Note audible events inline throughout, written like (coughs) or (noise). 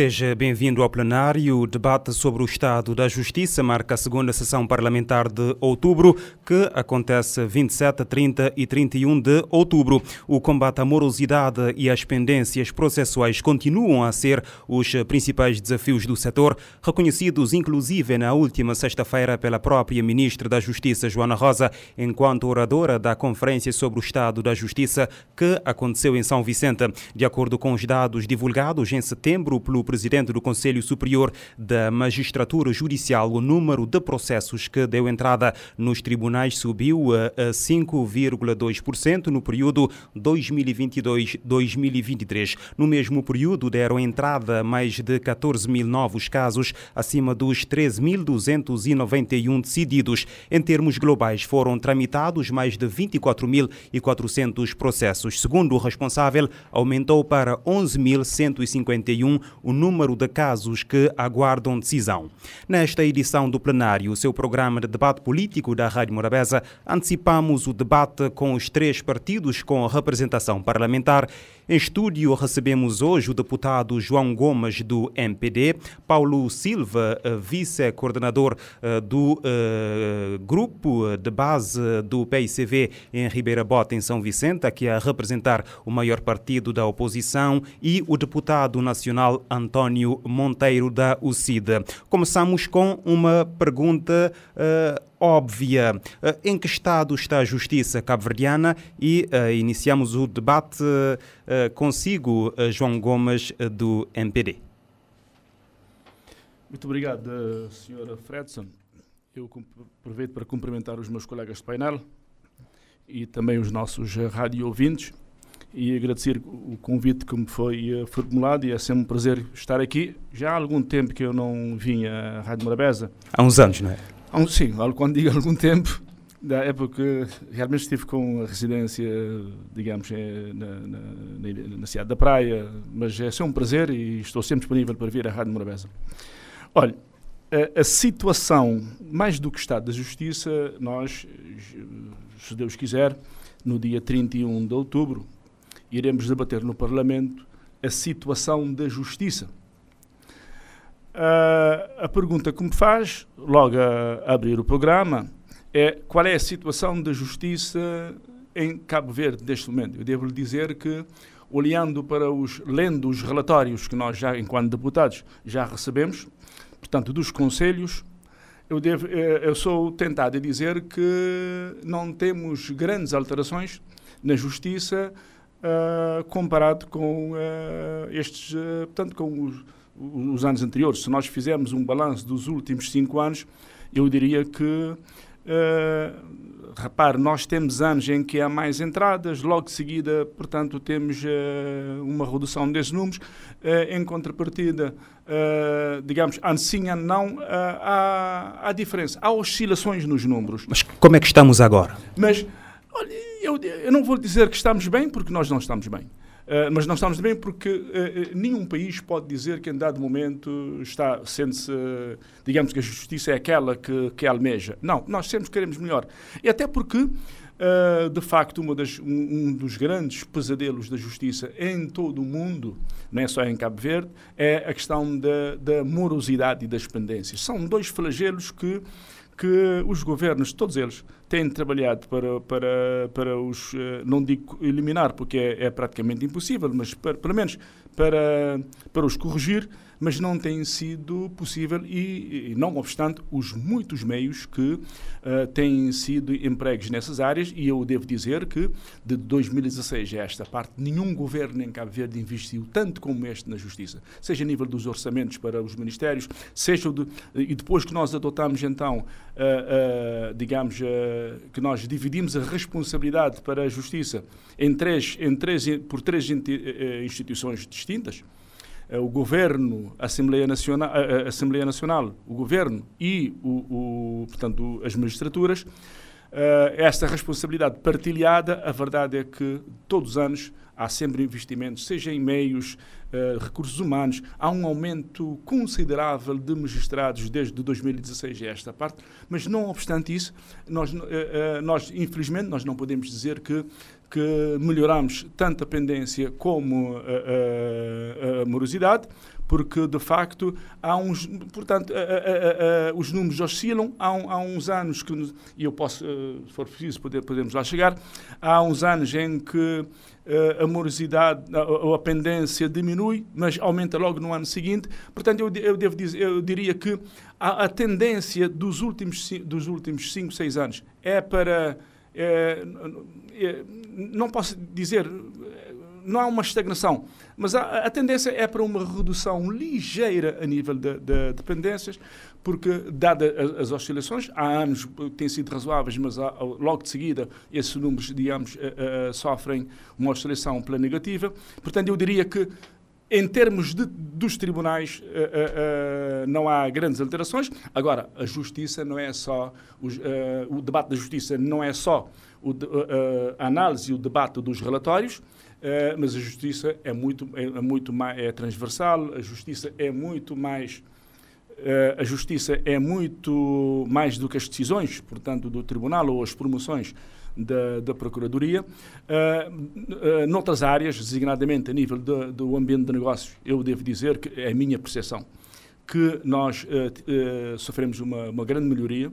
Seja bem-vindo ao plenário. O debate sobre o estado da justiça marca a segunda sessão parlamentar de outubro, que acontece 27, 30 e 31 de outubro. O combate à morosidade e às pendências processuais continuam a ser os principais desafios do setor, reconhecidos inclusive na última sexta-feira pela própria ministra da Justiça, Joana Rosa, enquanto oradora da Conferência sobre o Estado da Justiça, que aconteceu em São Vicente. De acordo com os dados divulgados em setembro pelo presidente do Conselho Superior da Magistratura Judicial, o número de processos que deu entrada nos tribunais subiu a 5,2% no período 2022-2023. No mesmo período, deram entrada mais de 14 mil novos casos, acima dos 13.291 decididos. Em termos globais, foram tramitados mais de 24.400 processos. Segundo o responsável, aumentou para 11.151 o número de casos que aguardam decisão. Nesta edição do plenário, seu programa de debate político da Rádio Morabeza, antecipamos o debate com os três partidos com representação parlamentar. Em estúdio recebemos hoje o deputado João Gomes do MPD, Paulo Silva, eh, vice-coordenador eh, do uh, grupo de base do PICV em Ribeira Bota, em São Vicente, aqui a representar o maior partido da oposição, e o deputado nacional António Monteiro da UCID. Começamos com uma pergunta uh, óbvia. Uh, em que estado está a justiça cabo-verdiana? E uh, iniciamos o debate consigo, João Gomes, do MPD. Muito obrigado, Sra. Fredson. Eu aproveito para cumprimentar os meus colegas de painel e também os nossos rádio ouvintes e agradecer o convite que me foi eh, formulado e é sempre um prazer estar aqui. Já há algum tempo que eu não vim à Rádio Morabeza. Há uns anos, não é? Um, sim, quando digo algum tempo, da época realmente estive com a residência, digamos, eh, na, na, na, cidade da Praia, mas é sempre um prazer e estou sempre disponível para vir à Rádio Morabeza. Olha, a, a situação, mais do que Estado da Justiça, nós, se Deus quiser, no dia 31 de outubro, iremos debater no Parlamento a situação da justiça. Uh, a pergunta que me faz, logo a abrir o programa, é qual é a situação da justiça em Cabo Verde neste momento. Eu devo lhe dizer que, olhando para os, lendo os relatórios que nós já, enquanto deputados, já recebemos, portanto, dos conselhos, eu, devo, eh, eu sou tentado a dizer que não temos grandes alterações na justiça uh, comparado com uh, estes, portanto, com os, os, anos anteriores. Se nós fizermos um balanço dos últimos cinco anos, eu diria que Uh, repare, nós temos anos em que há mais entradas, logo de seguida, portanto, temos uh, uma redução desses números. Uh, em contrapartida, digamos, ano sim, ano não, há, há diferença. Há oscilações nos números. Mas como é que estamos agora? Mas Olha, eu, eu não vou dizer que estamos bem, porque nós não estamos bem. Uh, mas não estamos bem porque uh, nenhum país pode dizer que em dado momento está sendo-se, uh, digamos que a justiça é aquela que, que almeja. Não, nós sempre queremos melhor. E até porque, de facto, das, um, um, dos grandes pesadelos da justiça em todo o mundo, não é só em Cabo Verde, é a questão da, da morosidade e das pendências. São dois flagelos que que os governos, todos eles, têm trabalhado para, para, para os, eh, não digo eliminar, porque é, é praticamente impossível, mas para, pelo menos para, para os corrigir, mas não tem sido possível e, e não obstante os muitos meios que uh, têm sido empregos nessas áreas e eu devo dizer que de 2016 a esta parte nenhum governo em Cabo Verde investiu tanto como este na justiça, seja a nível dos orçamentos para os ministérios, seja de, e depois que nós adotamos então, uh, uh, digamos, que nós dividimos a responsabilidade para a justiça em três, em três, por três instituições distintas, o governo, a Assembleia Nacional, a Assembleia Nacional o governo e o, o portanto, as magistraturas, uh, esta responsabilidade partilhada, a verdade é que todos os anos há sempre investimentos, seja em meios, uh, recursos humanos, há um aumento considerável de magistrados desde 2016 a esta parte, mas não obstante isso, nós, uh, nós infelizmente nós não podemos dizer que que melhoramos tanto a pendência como a, a, a morosidade, porque de facto há uns, portanto, a, a, a, os números oscilam. Há, um, há, uns anos que, e eu posso, se for preciso, poder, podemos lá chegar, há uns anos em que a morosidade ou a pendência diminui, mas aumenta logo no ano seguinte. Portanto, eu, eu devo dizer, eu diria que a, tendência dos últimos dos últimos 5, 6 anos é para é, é, não posso dizer não há uma estagnação, mas a, a, tendência é para uma redução ligeira a nível de, de dependências, porque, dadas as, oscilações, há anos têm sido razoáveis, mas há, logo de seguida esses números, digamos, uh, uh, sofrem uma oscilação pela negativa. Portanto, eu diria que em termos de, dos tribunais, uh, uh, não há grandes alterações. Agora, a justiça não é só. Os, o debate da justiça não é só o, a análise e o debate dos relatórios, mas a justiça é muito, é, é muito mais é transversal, a justiça é muito mais a justiça é muito mais do que as decisões, portanto, do tribunal ou as promoções da, da Procuradoria. Uh, uh, noutras áreas, designadamente a nível do, do ambiente de negócios, eu devo dizer que é a minha percepção que nós uh, sofremos uma, uma grande melhoria.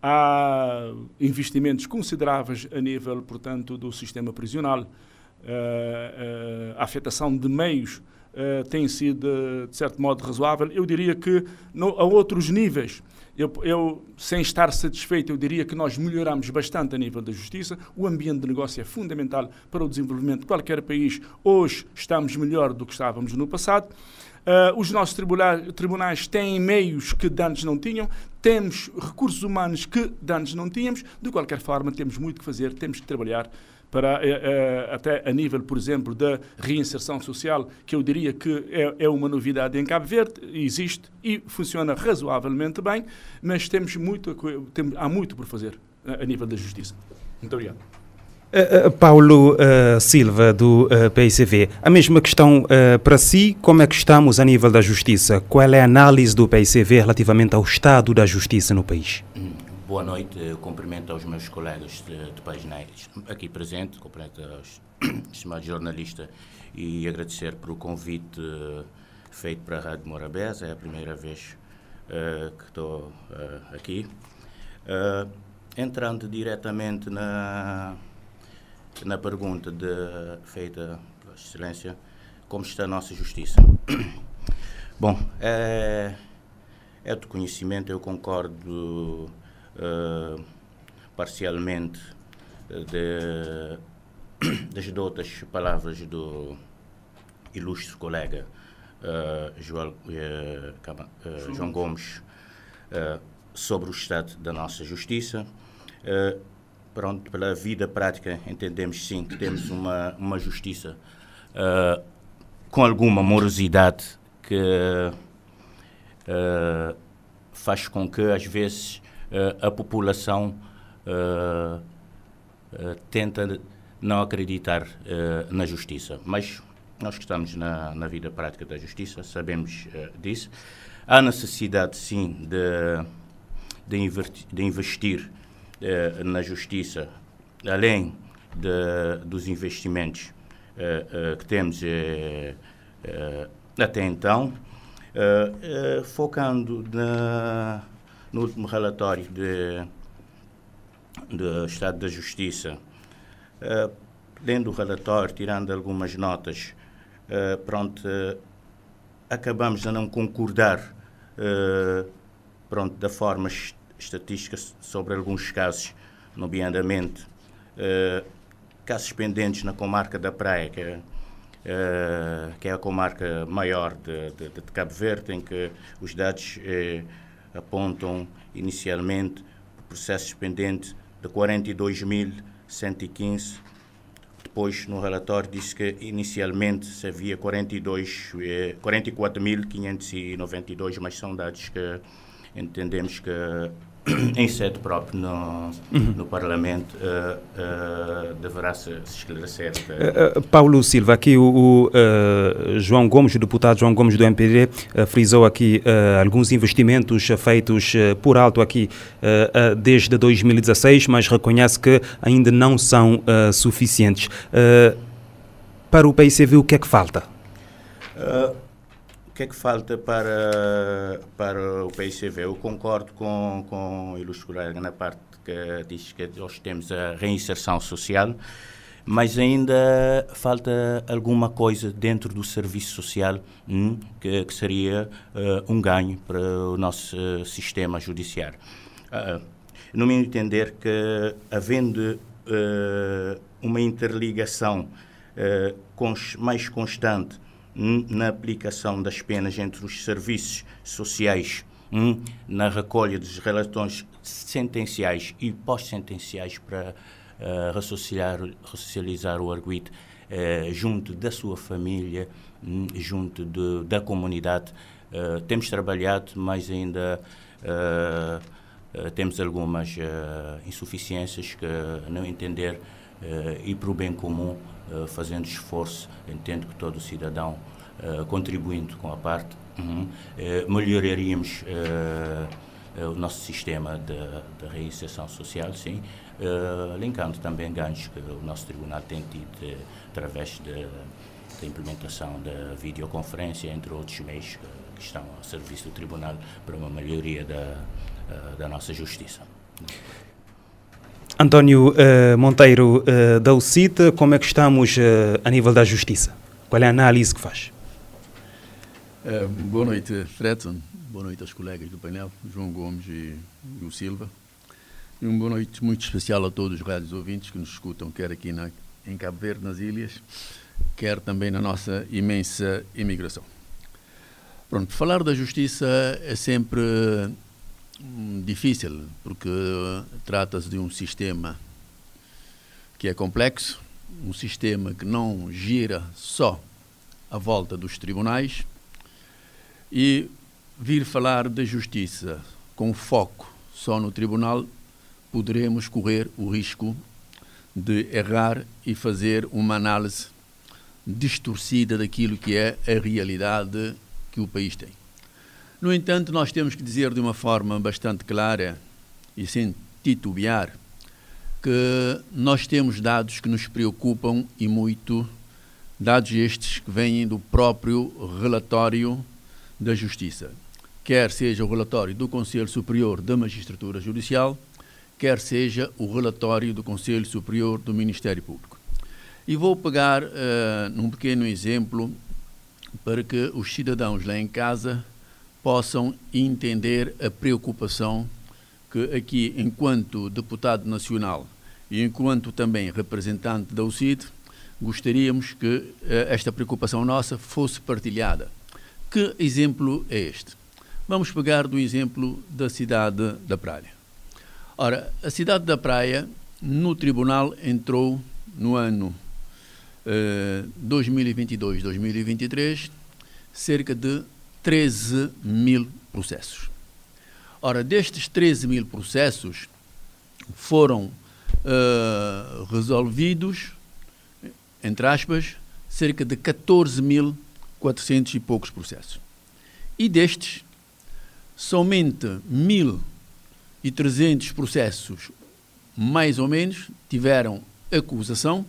Há investimentos consideráveis a nível, portanto, do sistema prisional, a afetação de meios tem sido, de certo modo, razoável. Eu diria que no, a outros níveis, eu, eu, sem estar satisfeito, eu diria que nós melhoramos bastante a nível da justiça. O ambiente de negócio é fundamental para o desenvolvimento de qualquer país. Hoje estamos melhor do que estávamos no passado. Uh, os nossos tribunais, tribunais têm meios que antes não tinham, temos recursos humanos que antes não tínhamos. De qualquer forma, temos muito que fazer, temos que trabalhar para eh, eh, até a nível, por exemplo, da reinserção social, que eu diria que é, é uma novidade em Cabo Verde, existe e funciona razoavelmente bem, mas temos muito, temos, há muito por fazer a nível da justiça. Muito obrigado. Uh, Paulo uh, Silva, do uh, PICV, a mesma questão para si, como é que estamos a nível da justiça? Qual é a análise do PICV relativamente ao estado da justiça no país? Hum. Boa noite, cumprimento aos meus colegas de, de painéis aqui presentes, cumprimento aos (clears throat) estimados jornalistas e agradecer por o convite uh, feito para a Rádio Morabeza, é a primeira vez uh, que estou uh, aqui. entrando diretamente na, na pergunta de, feita pela Excelência, como está a nossa justiça? (clears throat) Bom, é, é de conhecimento, eu concordo uh, parcialmente de, (coughs) das outras palavras do ilustre colega uh, João, uh, João Gomes sobre o estado da nossa justiça. pronto, pela vida prática entendemos sim que temos uma, uma justiça com alguma morosidade que faz com que às vezes uh, a população uh, tenta não acreditar na justiça. Mas nós que estamos na, na vida prática da justiça sabemos disso. Há necessidade, sim, de, de, invertir, de investir na justiça, além de, dos investimentos que temos até então, focando na no último relatório de, do Estado da Justiça, uh, lendo o relatório, tirando algumas notas, uh, pronto, uh, acabamos a não concordar pronto, da forma estatística sobre alguns casos, nomeadamente casos pendentes na comarca da Praia, que é, que é a comarca maior de, de, de, Cabo Verde, em que os dados apontam inicialmente processos pendentes de 42.115. Depois, no relatório, disse que inicialmente havia 42, 44.592, eh, mas são dados que entendemos que (clears throat) em sede própria no, uhum. no Parlamento uh, uh, deverá se, esclarecer. Uh, Paulo Silva, aqui o, o João Gomes, o deputado João Gomes do MPD, frisou aqui alguns investimentos feitos por alto aqui desde 2016, mas reconhece que ainda não são suficientes. para o PICV, o que é que falta? Que é que falta para, para o PICV? Eu concordo com, com o ilustre colega na parte que diz que nós temos a reinserção social, mas ainda falta alguma coisa dentro do serviço social hum, que, que, seria uh, um ganho para o nosso sistema judiciário. Uh, no meu entender que, havendo uma interligação cons mais constante na aplicação das penas entre os serviços sociais, hum, na recolha dos relatórios sentenciais e pós-sentenciais para uh, raciociar, racializar o arguido uh, junto da sua família, um, junto de, da comunidade. Uh, temos trabalhado, mas ainda temos algumas insuficiências que, não entender e para o bem comum, fazendo esforço, entendo que todo cidadão contribuindo com a parte, uhum, melhoraríamos o nosso sistema de, de reinserção social, sim, linkando também ganhos que o nosso tribunal tem tido através da implementação da videoconferência, entre outros meios que, que, estão a serviço do tribunal para uma melhoria da, da nossa justiça. António uh, Monteiro uh, da UCIT, como é que estamos a nível da justiça? Qual é a análise que faz? boa noite, Fredson. Boa noite aos colegas do painel, João Gomes e, o Silva. E uma boa noite muito especial a todos os rádios ouvintes que nos escutam, quer aqui na, em Cabo Verde, nas ilhas, quer também na nossa imensa imigração. Pronto, falar da justiça é sempre difícil, porque trata-se de um sistema que é complexo, um sistema que não gira só à volta dos tribunais e vir falar da justiça com foco só no tribunal poderemos correr o risco de errar e fazer uma análise distorcida daquilo que é a realidade que o país tem. No entanto, nós temos que dizer de uma forma bastante clara e sem titubear que nós temos dados que nos preocupam e muito, dados estes que vêm do próprio relatório da Justiça, quer seja o relatório do Conselho Superior da Magistratura Judicial, quer seja o relatório do Conselho Superior do Ministério Público. E vou pegar uh, num pequeno exemplo para que os cidadãos lá em casa possam entender a preocupação que aqui, enquanto deputado nacional e enquanto também representante da UCID, gostaríamos que uh, esta preocupação nossa fosse partilhada. Que exemplo é este? Vamos pegar do exemplo da cidade da Praia. Ora, a cidade da Praia, no tribunal, entrou no ano eh, 2022-2023 cerca de 13 mil processos. Ora, destes 13 mil processos foram uh, resolvidos, entre aspas, cerca de 14.400 e poucos processos. E destes, somente mil e 300 processos, mais ou menos, tiveram acusação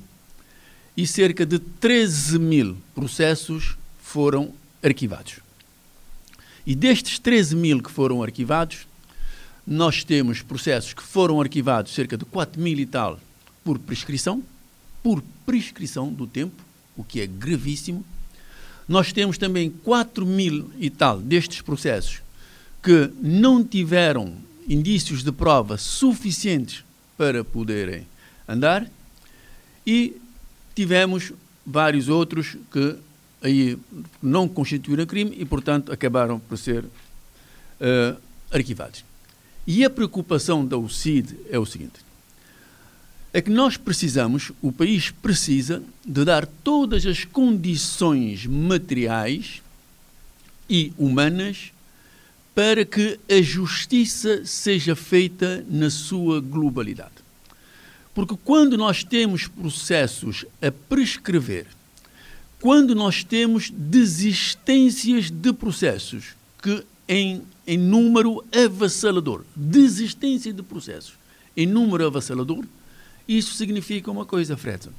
e cerca de 13 mil processos foram arquivados. E destes 13 mil que foram arquivados, nós temos processos que foram arquivados, cerca de 4 mil e tal, por prescrição, por prescrição do tempo, o que é gravíssimo. Nós temos também 4 mil e tal destes processos que não tiveram indícios de prova suficientes para poderem andar e tivemos vários outros que aí não constituíram crime e, portanto, acabaram por ser uh, arquivados. E a preocupação da UCID é o seguinte: é que nós precisamos, o país precisa de dar todas as condições materiais e humanas para que a justiça seja feita na sua globalidade. Porque quando nós temos processos a prescrever, quando nós temos desistências de processos que em, em número avassalador, desistência de processos em número avassalador, isso significa uma coisa, Fredson,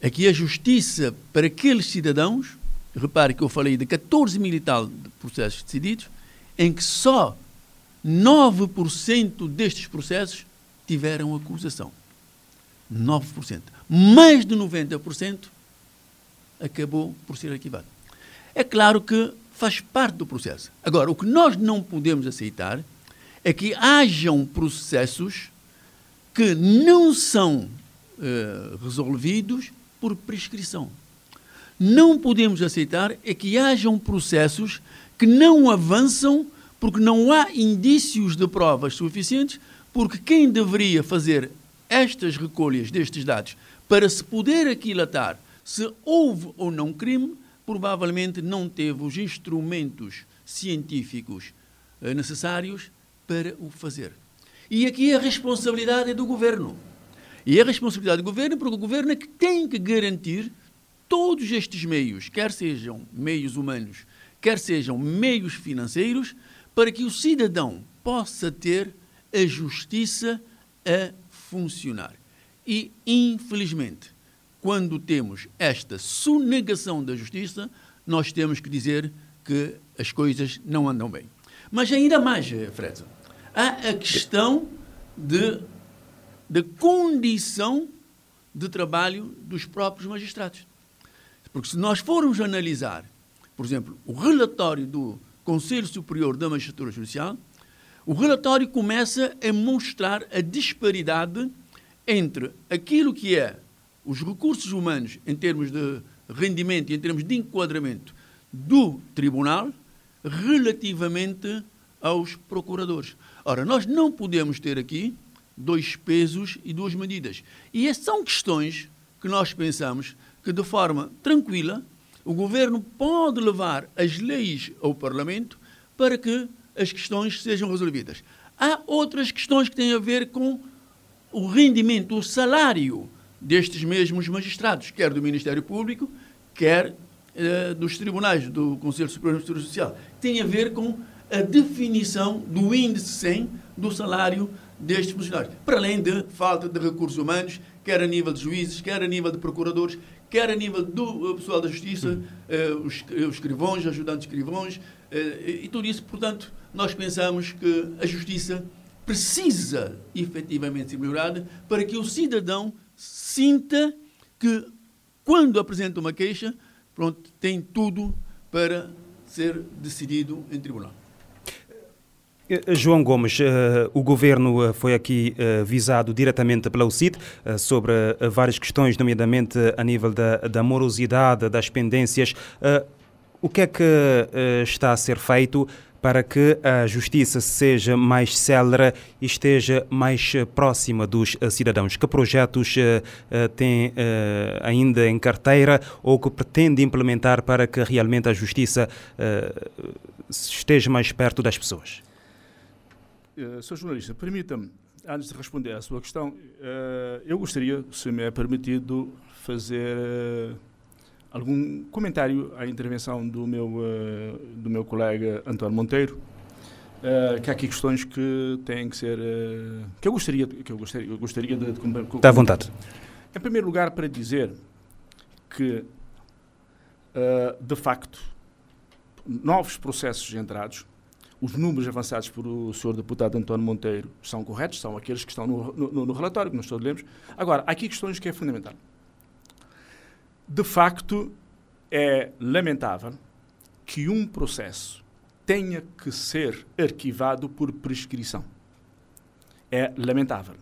é que a justiça para aqueles cidadãos repare que eu falei de 14 mil e tal de processos decididos, em que só 9% destes processos tiveram acusação. 9%. Mais de 90% acabou por ser arquivado. É claro que faz parte do processo. Agora, o que nós não podemos aceitar é que hajam processos que não são uh, resolvidos por prescrição. Não podemos aceitar é que hajam processos que não avançam porque não há indícios de provas suficientes, porque quem deveria fazer estas recolhas destes dados para se poder aquilatar se houve ou não crime, provavelmente não teve os instrumentos científicos eh, necessários para o fazer. E aqui a responsabilidade é do governo. E a responsabilidade do governo, porque o governo é que tem que garantir todos estes meios, quer sejam meios humanos, quer sejam meios financeiros, para que o cidadão possa ter a justiça a funcionar. E, infelizmente, quando temos esta sonegação da justiça, nós temos que dizer que as coisas não andam bem. Mas ainda mais, Fred, há a questão de, de condição de trabalho dos próprios magistrados. Porque se nós formos analisar, por exemplo, o relatório do Conselho Superior da Magistratura Judicial, o relatório começa a mostrar a disparidade entre aquilo que é os recursos humanos em termos de rendimento e em termos de enquadramento do tribunal relativamente aos procuradores. Ora, nós não podemos ter aqui dois pesos e duas medidas. E essas são questões que nós pensamos que, de forma tranquila, o governo pode levar as leis ao Parlamento para que as questões sejam resolvidas. Há outras questões que têm a ver com o rendimento, o salário destes mesmos magistrados, quer do Ministério Público, quer eh, dos tribunais do Conselho Superior de Justiça Social. Tem a ver com a definição do índice 100 do salário destes funcionários, para além de falta de recursos humanos, quer a nível de juízes, quer a nível de procuradores, quer a nível do pessoal da justiça, eh, os, os escrivões, ajudantes escrivões, eh, e tudo isso, portanto, nós pensamos que a justiça precisa efetivamente ser melhorada para que o cidadão sinta que, quando apresenta uma queixa, pronto, tem tudo para ser decidido em tribunal. Eh, João Gomes, uh, o governo foi aqui visado diretamente pela UCIT sobre várias questões, nomeadamente a nível da, da morosidade, das pendências. o que é que está a ser feito para que a justiça seja mais célere e esteja mais próxima dos cidadãos? Que projetos tem ainda em carteira ou que pretende implementar para que realmente a justiça esteja mais perto das pessoas? Uh, Sr. Jornalista, permita-me, antes de responder à sua questão, uh, eu gostaria, se me é permitido, fazer uh, algum comentário à intervenção do meu, do meu colega António Monteiro, que há aqui questões que têm que ser. que eu gostaria, que eu gostaria, eu gostaria de. de Está à vontade. Em primeiro lugar, para dizer que, de facto, novos processos entrados os números avançados por o Sr. Deputado António Monteiro são corretos, são aqueles que estão no, no, no relatório, que nós todos lemos. Agora, há aqui questões que é fundamental. De facto, é lamentável que um processo tenha que ser arquivado por prescrição. É lamentável.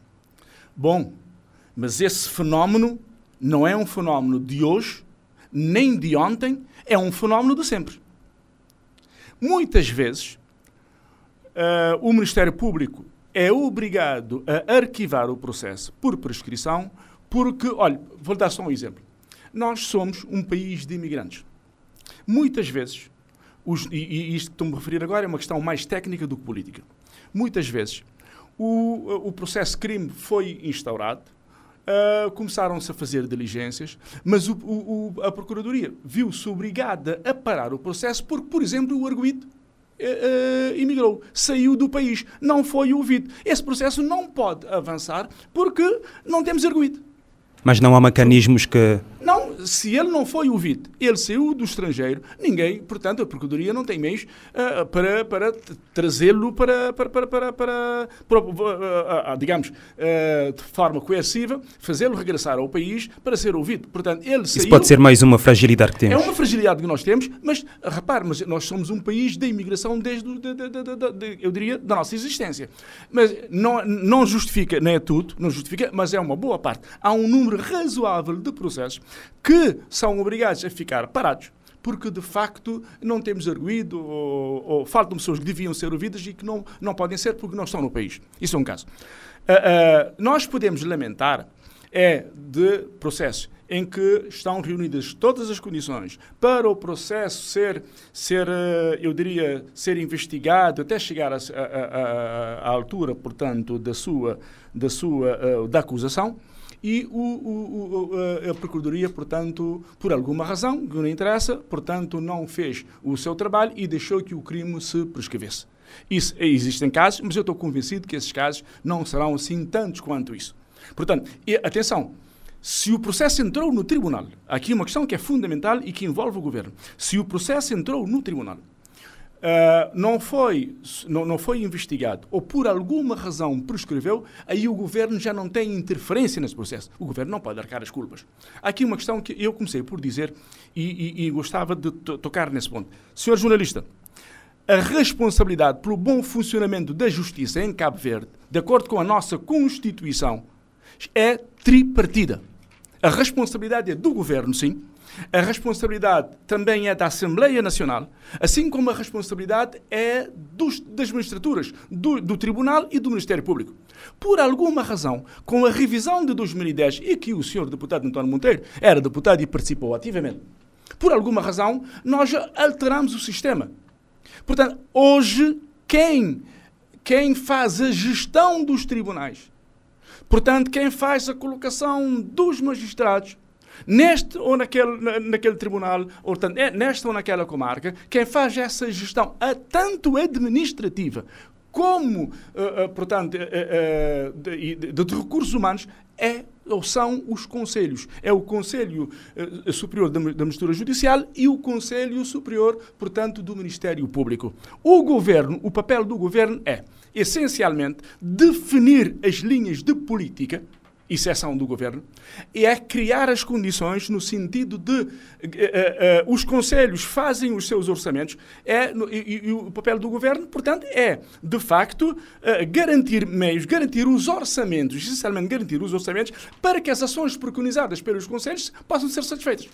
Bom, mas esse fenómeno não é um fenómeno de hoje, nem de ontem, é um fenómeno de sempre. Muitas vezes, uh, o Ministério Público é obrigado a arquivar o processo por prescrição, porque, olha, vou dar só um exemplo. Nós somos um país de imigrantes. Muitas vezes, os, e, e isto que estou-me a referir agora é uma questão mais técnica do que política. Muitas vezes, o, o processo de crime foi instaurado, uh, começaram-se a fazer diligências, mas o, o, a Procuradoria viu-se obrigada a parar o processo porque, por exemplo, o arguído uh, imigrou, saiu do país, não foi ouvido. Esse processo não pode avançar porque não temos arguído. Mas não há mecanismos que. Não, se ele não foi ouvido, ele saiu do estrangeiro, ninguém, portanto, a Procuradoria não tem meios uh, para, para trazê-lo para, para, para, para, para, para uh, uh, digamos, de forma coerciva, fazê-lo regressar ao país para ser ouvido. Portanto, ele Isso saiu, pode ser mais uma fragilidade que temos. É uma fragilidade que nós temos, mas repare, mas nós somos um país da imigração desde, de, de, de, eu diria, da nossa existência. Mas não, não justifica, nem é tudo, não justifica, mas é uma boa parte. Há um número razoável de processos que são obrigados a ficar parados porque de facto não temos arguído ou, ou faltam pessoas que deviam ser ouvidas e que não, não podem ser porque não estão no país. Isso é um caso. Uh, uh, nós podemos lamentar é de processos em que estão reunidas todas as condições para o processo ser, ser eh, eu diria, ser investigado até chegar à altura, portanto, da sua, da sua, uh, da acusação, e o, o, o, a Procuradoria, portanto, por alguma razão, que não interessa, portanto, não fez o seu trabalho e deixou que o crime se prescrevesse. Isso, existem casos, mas eu estou convencido que esses casos não serão assim tantos quanto isso. Portanto, e, atenção, se o processo entrou no tribunal, aqui uma questão que é fundamental e que envolve o governo. Se o processo entrou no tribunal, uh, não, foi, não, não foi investigado ou por alguma razão prescreveu, aí o governo já não tem interferência nesse processo. O governo não pode arcar as culpas. Aqui uma questão que eu comecei por dizer e, e, e gostava de tocar nesse ponto. Senhor jornalista, a responsabilidade pelo bom funcionamento da justiça em Cabo Verde, de acordo com a nossa Constituição, é tripartida. A responsabilidade é do governo, sim. A responsabilidade também é da Assembleia Nacional, assim como a responsabilidade é dos, das magistraturas, do, do, Tribunal e do Ministério Público. Por alguma razão, com a revisão de 2010, e que o senhor deputado António Monteiro era deputado e participou ativamente, por alguma razão, nós alteramos o sistema. Portanto, hoje, quem, quem faz a gestão dos tribunais Portanto, quem faz a colocação dos magistrados neste ou naquele, naquele tribunal, ou é nesta ou naquela comarca, quem faz essa gestão, a tanto administrativa como, uh, uh, portanto, uh, de, de, de, recursos humanos, é ou são os conselhos. É o Conselho Superior da, da Mistura Judicial e o Conselho Superior, portanto, do Ministério Público. O governo, o papel do governo é essencialmente, definir as linhas de política, isso é do governo, e é criar as condições no sentido de uh, uh, uh, os conselhos fazem os seus orçamentos, é, no, e, e, o papel do governo, portanto, é, de facto, garantir meios, garantir os orçamentos, essencialmente garantir os orçamentos, para que as ações preconizadas pelos conselhos possam ser satisfeitas.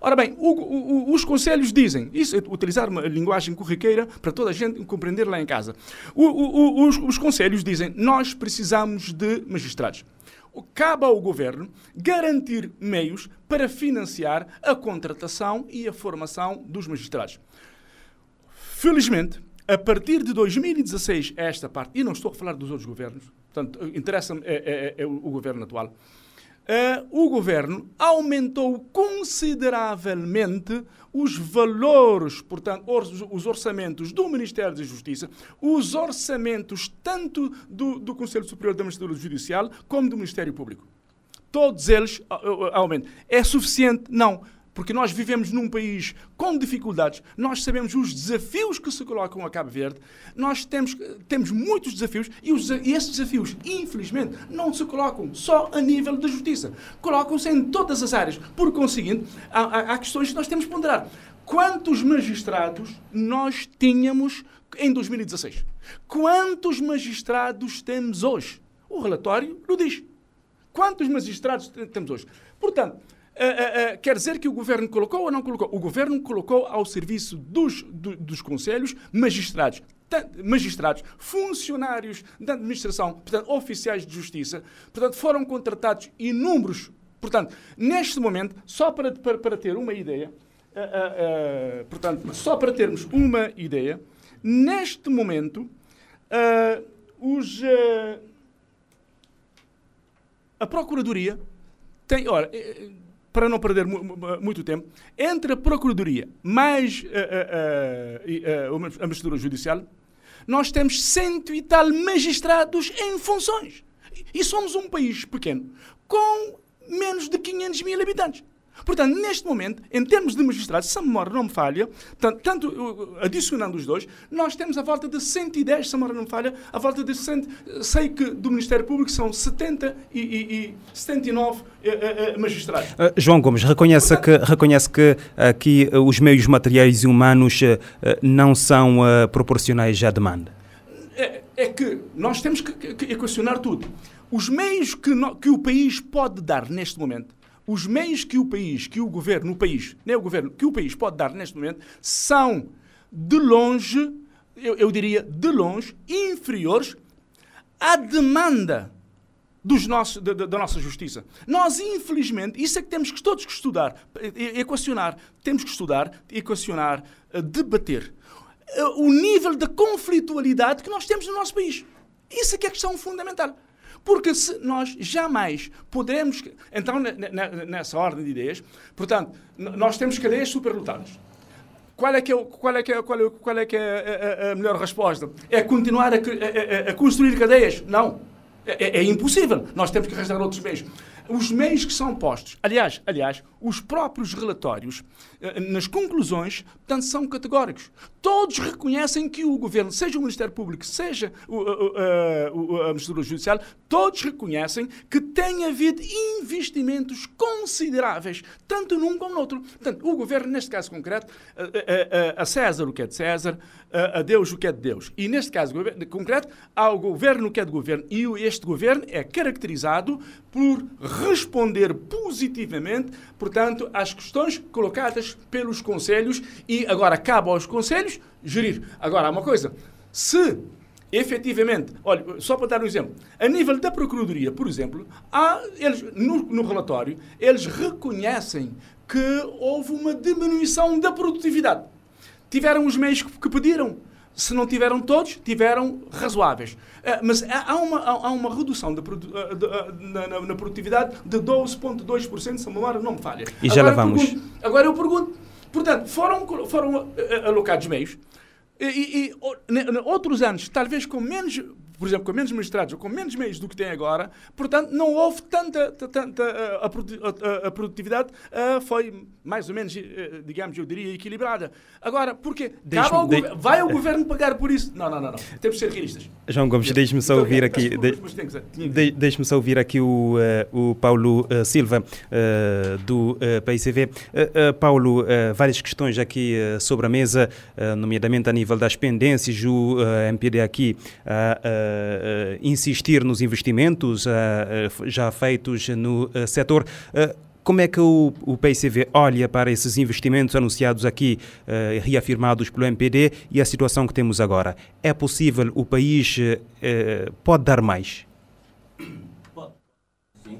Ora bem, o, o, os conselhos dizem, isso, utilizar uma linguagem corriqueira para toda a gente compreender lá em casa. O, os, os conselhos dizem, nós precisamos de magistrados cabe ao governo garantir meios para financiar a contratação e a formação dos magistrados. Felizmente, a partir de 2016, esta parte, e não estou a falar dos outros governos, portanto, interessa-me é, é, é, o governo atual, uh, o governo aumentou consideravelmente os valores, portanto, os orçamentos do Ministério da Justiça, os orçamentos tanto do, do Conselho Superior da Magistratura Judicial como do Ministério Público. Todos eles aumentam. É suficiente? Não porque nós vivemos num país com dificuldades, nós sabemos os desafios que se colocam a Cabo Verde, nós temos, temos muitos desafios e, os, e esses desafios, infelizmente, não se colocam só a nível da justiça, colocam-se em todas as áreas. Por conseguinte, há, há, há questões que nós temos que ponderar. Quantos magistrados nós tínhamos em 2016? Quantos magistrados temos hoje? O relatório não diz. Quantos magistrados temos hoje? Portanto, Uh, uh, uh, quer dizer que o governo colocou ou não colocou? O governo colocou ao serviço dos, do, dos conselhos magistrados, magistrados, funcionários da administração, portanto, oficiais de justiça, portanto, foram contratados inúmeros. Portanto, neste momento, só para, para, para ter uma ideia, portanto, só para termos uma ideia, neste momento, os, a Procuradoria tem, ora, para não perder muito tempo, entre a Procuradoria mais uh, uh, uh, a Magistratura Judicial, nós temos cento e tal magistrados em funções. E somos um país pequeno, com menos de 500 mil habitantes. Portanto, neste momento, em termos de magistrados, se a memória não me falha, tanto, tanto adicionando os dois, nós temos a volta de 110, se a memória não me falha, a volta de 100, sei que do Ministério Público são 70 e, e, e 79 eh, eh, eh, magistrados. Uh, João Gomes, reconhece, Portanto, que, reconhece que aqui uh, os meios materiais e humanos uh, não são proporcionais à demanda? É, é, que nós temos que, que, que equacionar tudo. Os meios que, no, que o país pode dar neste momento os meios que o país, que o governo, o país, nem o governo, que o país pode dar neste momento, são de longe, eu, eu diria de longe, inferiores à demanda dos nossos, da, da, nossa justiça. Nós, infelizmente, isso é que temos que todos que estudar, equacionar, temos que estudar, equacionar, eh, debater eh, o nível de conflitualidade que nós temos no nosso país. Isso é que é a questão fundamental. Porque se nós jamais poderemos. Então, nessa ordem de ideias, portanto, nós temos cadeias superlotadas. Qual é que é, qual é, que é, qual é, qual é, que é a, melhor resposta? É continuar a, a, a construir cadeias? Não. É, é, impossível. Nós temos que arranjar outros meios. Os meios que são postos, aliás, aliás, os próprios relatórios, eh, nas conclusões, portanto, são categóricos. Todos reconhecem que o governo, seja o Ministério Público, seja o, o, a Ministério Judicial, todos reconhecem que tem havido investimentos consideráveis, tanto num como no outro. Portanto, o governo, neste caso concreto, a, a César o que é de César, a, Deus o que é de Deus. E neste caso concreto, ao governo o que é de governo. E este governo é caracterizado por responder positivamente, portanto, às questões colocadas pelos conselhos e agora cabe aos conselhos gerir. Agora, há uma coisa, se efetivamente, olha, só para dar um exemplo, a nível da Procuradoria, por exemplo, há, eles, no, no relatório, eles reconhecem que houve uma diminuição da produtividade. Tiveram os meios que, que pediram, se não tiveram todos, tiveram razoáveis. Uh, mas há uma, há uma redução de, uh, de, uh, na, na, na, produtividade de 12,2%, se a memória não me falha. E já agora lá vamos. Eu pergunto, agora eu pergunto, portanto, foram, foram alocados meios, e, e, outros anos, talvez com menos por exemplo, com menos magistrados ou com menos meios do que tem agora, portanto, não houve tanta, tanta eh, a, a, a produtividade uh, foi mais ou menos, uh, digamos, eu diria, equilibrada. Agora, porquê? Ao de... Vai o governo pagar por isso? Não, não, não, não. Temos de ser realistas. João Gomes, deixe-me só ouvir aqui, de, deixe-me só ouvir aqui o, uh, o Paulo Silva, do PICV. Paulo, várias questões aqui sobre a mesa, nomeadamente a nível das pendências, o MPD aqui uh, insistir nos investimentos uh, já feitos no setor. Como é que o, o PICV olha para esses investimentos anunciados aqui, reafirmados pelo MPD e a situação que temos agora? É possível, o país pode dar mais? Pode. Sim.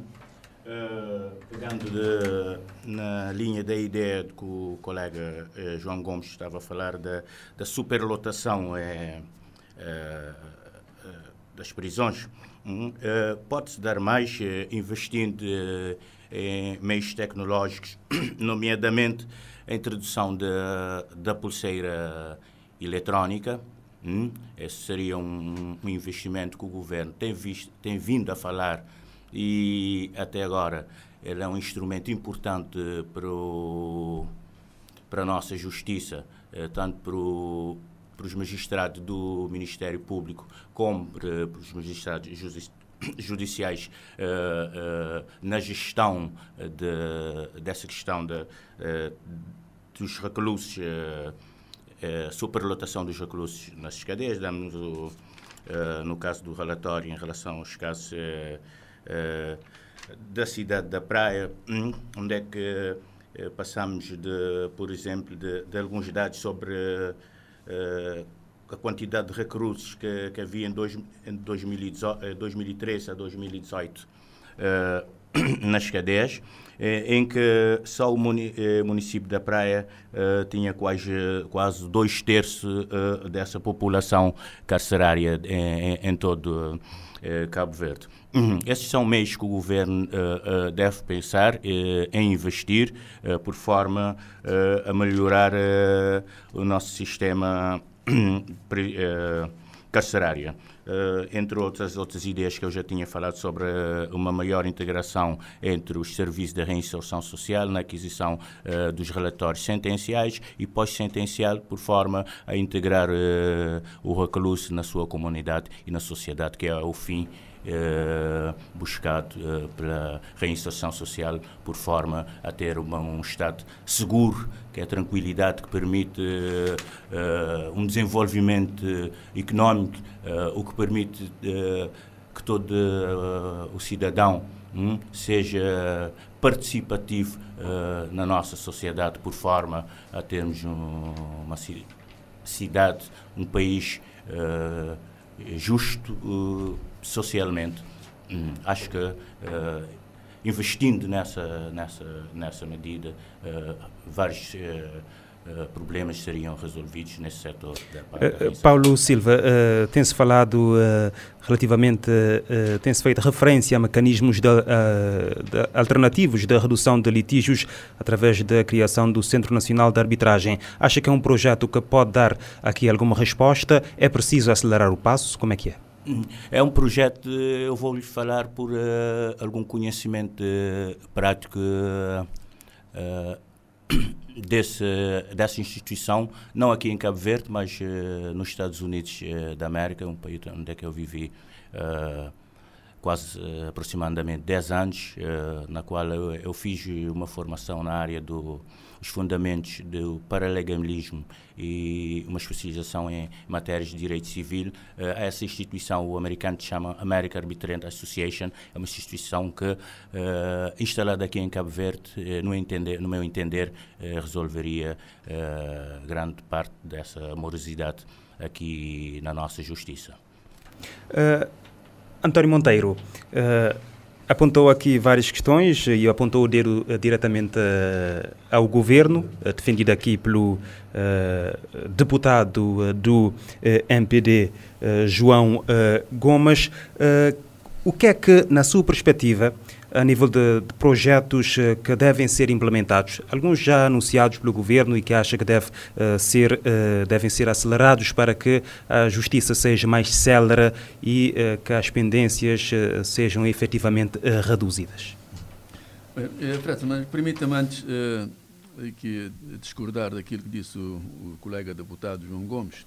Uh, pegando de, na linha da ideia que o colega João Gomes estava a falar da, superlotação é, das prisões, uh, pode-se dar mais uh, investindo uh, em meios tecnológicos, (coughs) nomeadamente a introdução de, da pulseira eletrónica. Hum? Esse seria um, um, investimento que o governo tem, visto, tem vindo a falar e até agora ele é um instrumento importante para, o, para a nossa justiça, tanto para o para os magistrados do Ministério Público como para, para os magistrados (coughs) judiciais uh, uh, na gestão de, dessa questão de, uh, dos reclusos, superlotação dos reclusos nas cadeias. Damos o, no caso do relatório em relação aos casos da cidade da Praia, hum, onde é que passamos, de, por exemplo, de, de alguns dados sobre a quantidade de recrutos que, que havia em, dois, em 2018, 2013 eh, a 2018 uh, eh, (clears throat) nas cadeias, em que só o município da Praia tinha quase, quase dois terços dessa população carcerária em, em todo uh, Cabo Verde. Esses são meios que o governo deve pensar em investir por forma a melhorar o nosso sistema (clears throat) carcerária. Uh, entre outras, outras ideias que eu já tinha falado sobre uh, uma maior integração entre os serviços de reinserção social na aquisição uh, dos relatórios sentenciais e pós-sentencial, por forma a integrar o recluso na sua comunidade e na sociedade, que é o fim eh, buscado eh, pela reinserção social por forma a ter uma, um Estado seguro, que é a tranquilidade que permite eh, um desenvolvimento económico, o que permite que todo o cidadão hum, seja participativo na nossa sociedade por forma a termos um, uma cidade, um país justo socialmente. Hum, acho que uh, investindo nessa, nessa, nessa medida, uh, vários uh, problemas seriam resolvidos nesse setor. Da Paulo Silva, tem-se falado relativamente, tem-se feito referência a mecanismos de, de alternativos da redução de litígios através da criação do Centro Nacional de Arbitragem. Acha que é um projeto que pode dar aqui alguma resposta? É preciso acelerar o passo? Como é que é? É um projeto, eu vou lhe falar por uh, algum conhecimento uh, prático uh, desse, dessa instituição, não aqui em Cabo Verde, mas nos Estados Unidos da América, um país onde é que eu vivi quase aproximadamente 10 anos, na qual eu, eu fiz uma formação na área do os fundamentos do paralegalismo e uma especialização em matérias de direito civil. Uh, essa instituição, o americano chama American Arbitrament Association, é uma instituição que, uh, instalada aqui em Cabo Verde, uh, no, entender, no meu entender, resolveria grande parte dessa morosidade aqui na nossa justiça. António Monteiro, Apontou aqui várias questões e apontou o dedo uh, diretamente uh, ao governo, uh, defendido aqui pelo deputado do MPD, João Gomes. o que é que, na sua perspectiva, a nível de, de, projetos eh, que devem ser implementados, alguns já anunciados pelo governo e que acha que deve, uh, ser, uh, devem ser acelerados para que a justiça seja mais célere e uh, que as pendências sejam efetivamente reduzidas. Mas permita-me antes aqui discordar daquilo que disse o, o colega deputado João Gomes,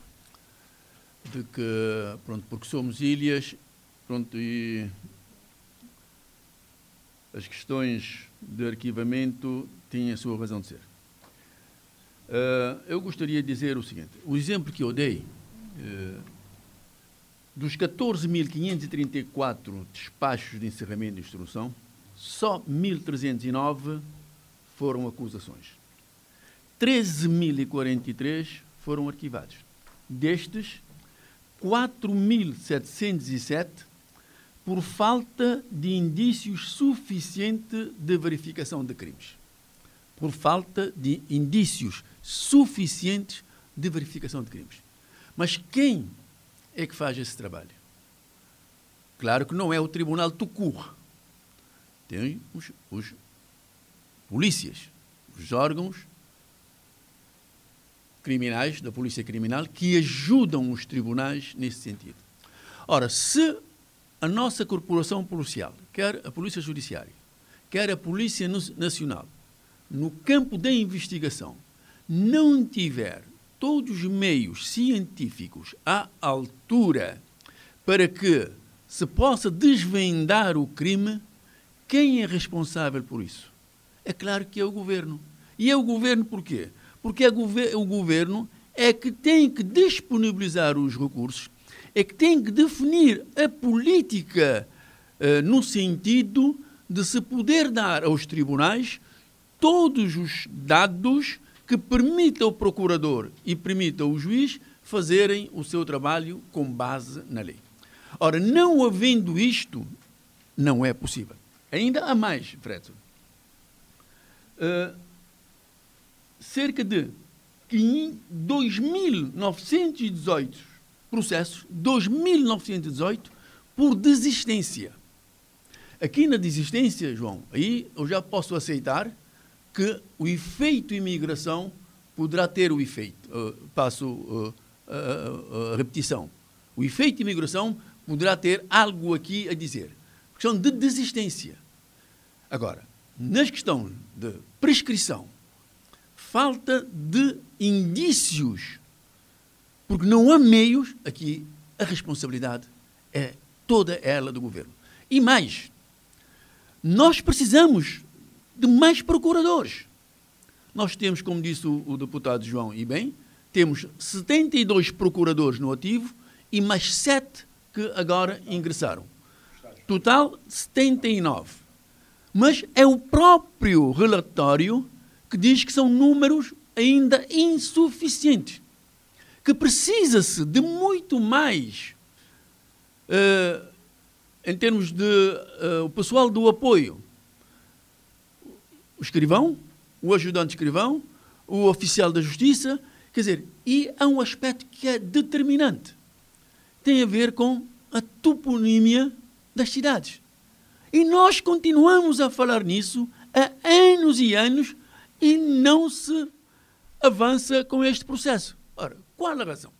de que, pronto, porque somos ilhas, pronto, e as questões de arquivamento têm a sua razão de ser. Uh, eu gostaria de dizer o seguinte: o exemplo que eu dei, uh, dos 14.534 despachos de encerramento de instrução, só 1.309 foram acusações. 13.043 foram arquivados. Destes, 4.707 por falta de indícios suficientes de verificação de crimes. Por falta de indícios suficientes de verificação de crimes. Mas quem é que faz esse trabalho? Claro que não é o Tribunal Tucur. Tem os, os polícias, os órgãos criminais da Polícia Criminal que ajudam os tribunais nesse sentido. Ora, se a nossa corporação policial, quer a Polícia Judiciária, quer a Polícia Nacional, no campo da investigação, não tiver todos os meios científicos à altura para que se possa desvendar o crime, quem é responsável por isso? É claro que é o governo. E é o governo por quê? Porque é o governo é que tem que disponibilizar os recursos é que tem que definir a política uh, no sentido de se poder dar aos tribunais todos os dados que permitam ao procurador e permitam ao juiz fazerem o seu trabalho com base na lei. Ora, não havendo isto, não é possível. Ainda há mais, Fred. Uh, cerca de 2.918 processos 2.918 por desistência. Aqui na desistência, João, aí eu já posso aceitar que o efeito imigração poderá ter o efeito. Uh, passo uh, a repetição. O efeito imigração poderá ter algo aqui a dizer. Questão de desistência. Agora, nas questões de prescrição, falta de indícios, porque não há meios, aqui a responsabilidade é toda ela do governo. E mais, nós precisamos de mais procuradores. Nós temos, como disse o, o deputado João, e bem, temos 72 procuradores no ativo e mais 7 que agora ingressaram. Total 79. Mas é o próprio relatório que diz que são números ainda insuficientes, que precisa-se de muito mais uh, em termos de uh, o pessoal do apoio, o escrivão, o ajudante escrivão, o oficial da justiça, quer dizer, e há um aspecto que é determinante. Tem a ver com a toponímia das cidades. E nós continuamos a falar nisso há anos e anos e não se avança com este processo. Qual a razão?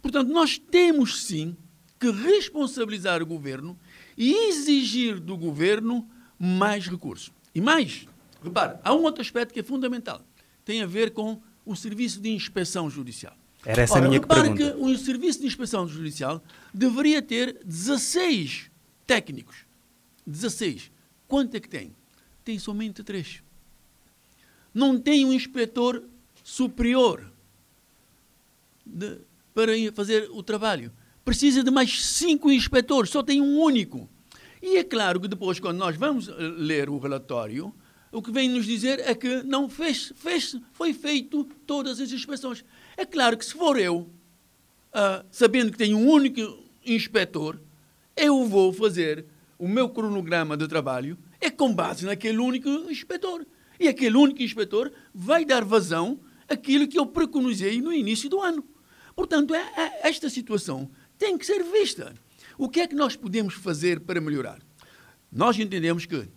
Portanto, nós temos sim que responsabilizar o governo e exigir do governo mais recursos. E mais, repare, há um outro aspecto que é fundamental. Tem a ver com o serviço de inspeção judicial. Era essa Ora, a minha repare pergunta. que o serviço de inspeção judicial deveria ter 16 técnicos. 16. Quanto é que tem? Tem somente 3. Não tem um inspetor superior de, para fazer o trabalho. Precisa de mais cinco inspetores, só tem um único. E é claro que depois, quando nós vamos eh, ler o relatório, o que vem nos dizer é que não fez, fez, foi feito todas as inspeções. É claro que se for eu, uh, sabendo que tenho um único inspetor, eu vou fazer o meu cronograma de trabalho é com base naquele único inspetor. E aquele único inspetor vai dar vazão àquilo que eu preconizei no início do ano. Portanto, é, é, esta situação tem que ser vista. O que é que nós podemos fazer para melhorar? Nós entendemos que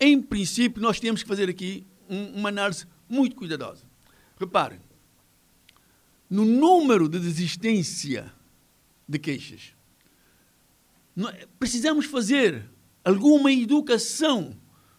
em princípio, nós temos que fazer aqui um, uma análise muito cuidadosa. Reparem, no número de desistência de queixas, precisamos fazer alguma educação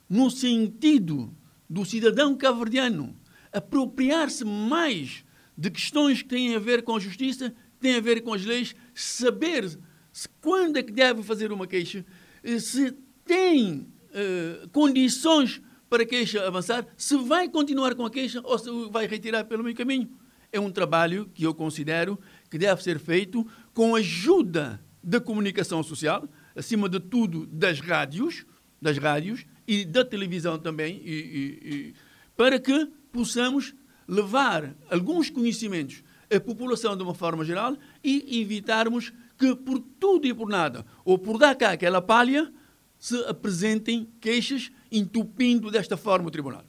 no sentido do cidadão cabo-verdiano apropriar-se mais de questões que têm a ver com a justiça, têm a ver com as leis, saber se, quando é que deve fazer uma queixa, eh, se tem eh, condições para a queixa avançar, se vai continuar com a queixa ou se vai retirar pelo meio caminho. É um trabalho que eu considero que deve ser feito com ajuda da comunicação social, acima de tudo das rádios, das rádios e da televisão também, e, e, e, para que possamos levar alguns conhecimentos à população de uma forma geral e evitarmos que por tudo e por nada, ou por dar cá aquela palha, se apresentem queixas entupindo desta forma o tribunal.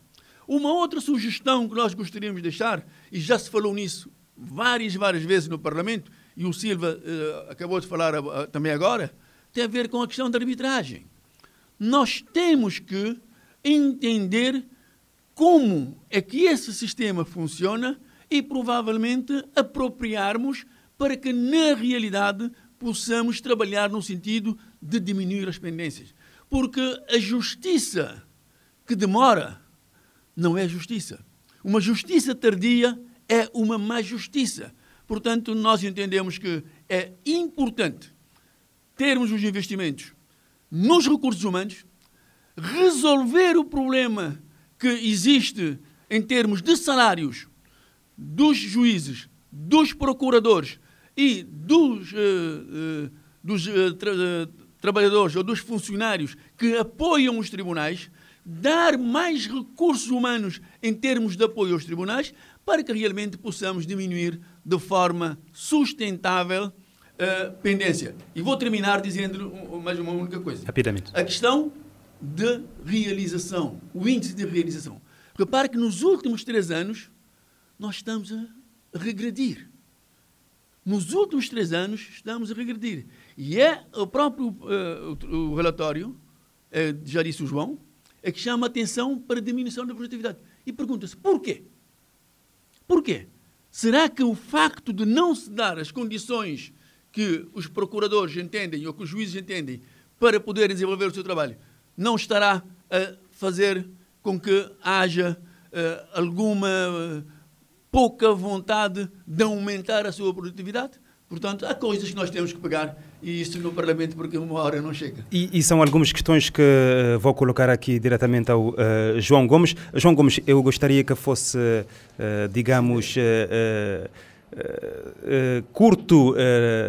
Uma outra sugestão que nós gostaríamos de deixar, e já se falou nisso várias, várias vezes no Parlamento, e o Silva uh, acabou de falar uh, também agora, tem a ver com a questão da arbitragem. Nós temos que entender como é que esse sistema funciona e provavelmente apropriarmos para que, na realidade, possamos trabalhar no sentido de diminuir as pendências. Porque a justiça que demora não é justiça. Uma justiça tardia é uma má justiça. Portanto, nós entendemos que é importante termos os investimentos nos recursos humanos, resolver o problema que existe em termos de salários dos juízes, dos procuradores e dos, uh, uh, dos uh, tra trabalhadores ou dos funcionários que apoiam os tribunais, dar mais recursos humanos em termos de apoio aos tribunais, para que realmente possamos diminuir de forma sustentável a pendência. E vou terminar dizendo mais uma única coisa. Rapidamente. A questão de realização, o índice de realização. Repare que nos últimos três anos nós estamos a regredir. Nos últimos três anos estamos a regredir. E é o próprio uh, o, o, relatório, uh, já disse o João, é que chama a atenção para a diminuição da produtividade. E pergunta-se, porquê? Porquê? será que o facto de não se dar as condições que os procuradores entendem ou que os juízes entendem para poderem desenvolver o seu trabalho não estará a fazer com que haja uh, alguma uh, pouca vontade de aumentar a sua produtividade? Portanto, há coisas que nós temos que pegar e isso no Parlamento, porque uma hora não chega. E, e são algumas questões que uh, vou colocar aqui diretamente ao uh, João Gomes. João Gomes, eu gostaria que fosse, digamos, Uh, curto uh,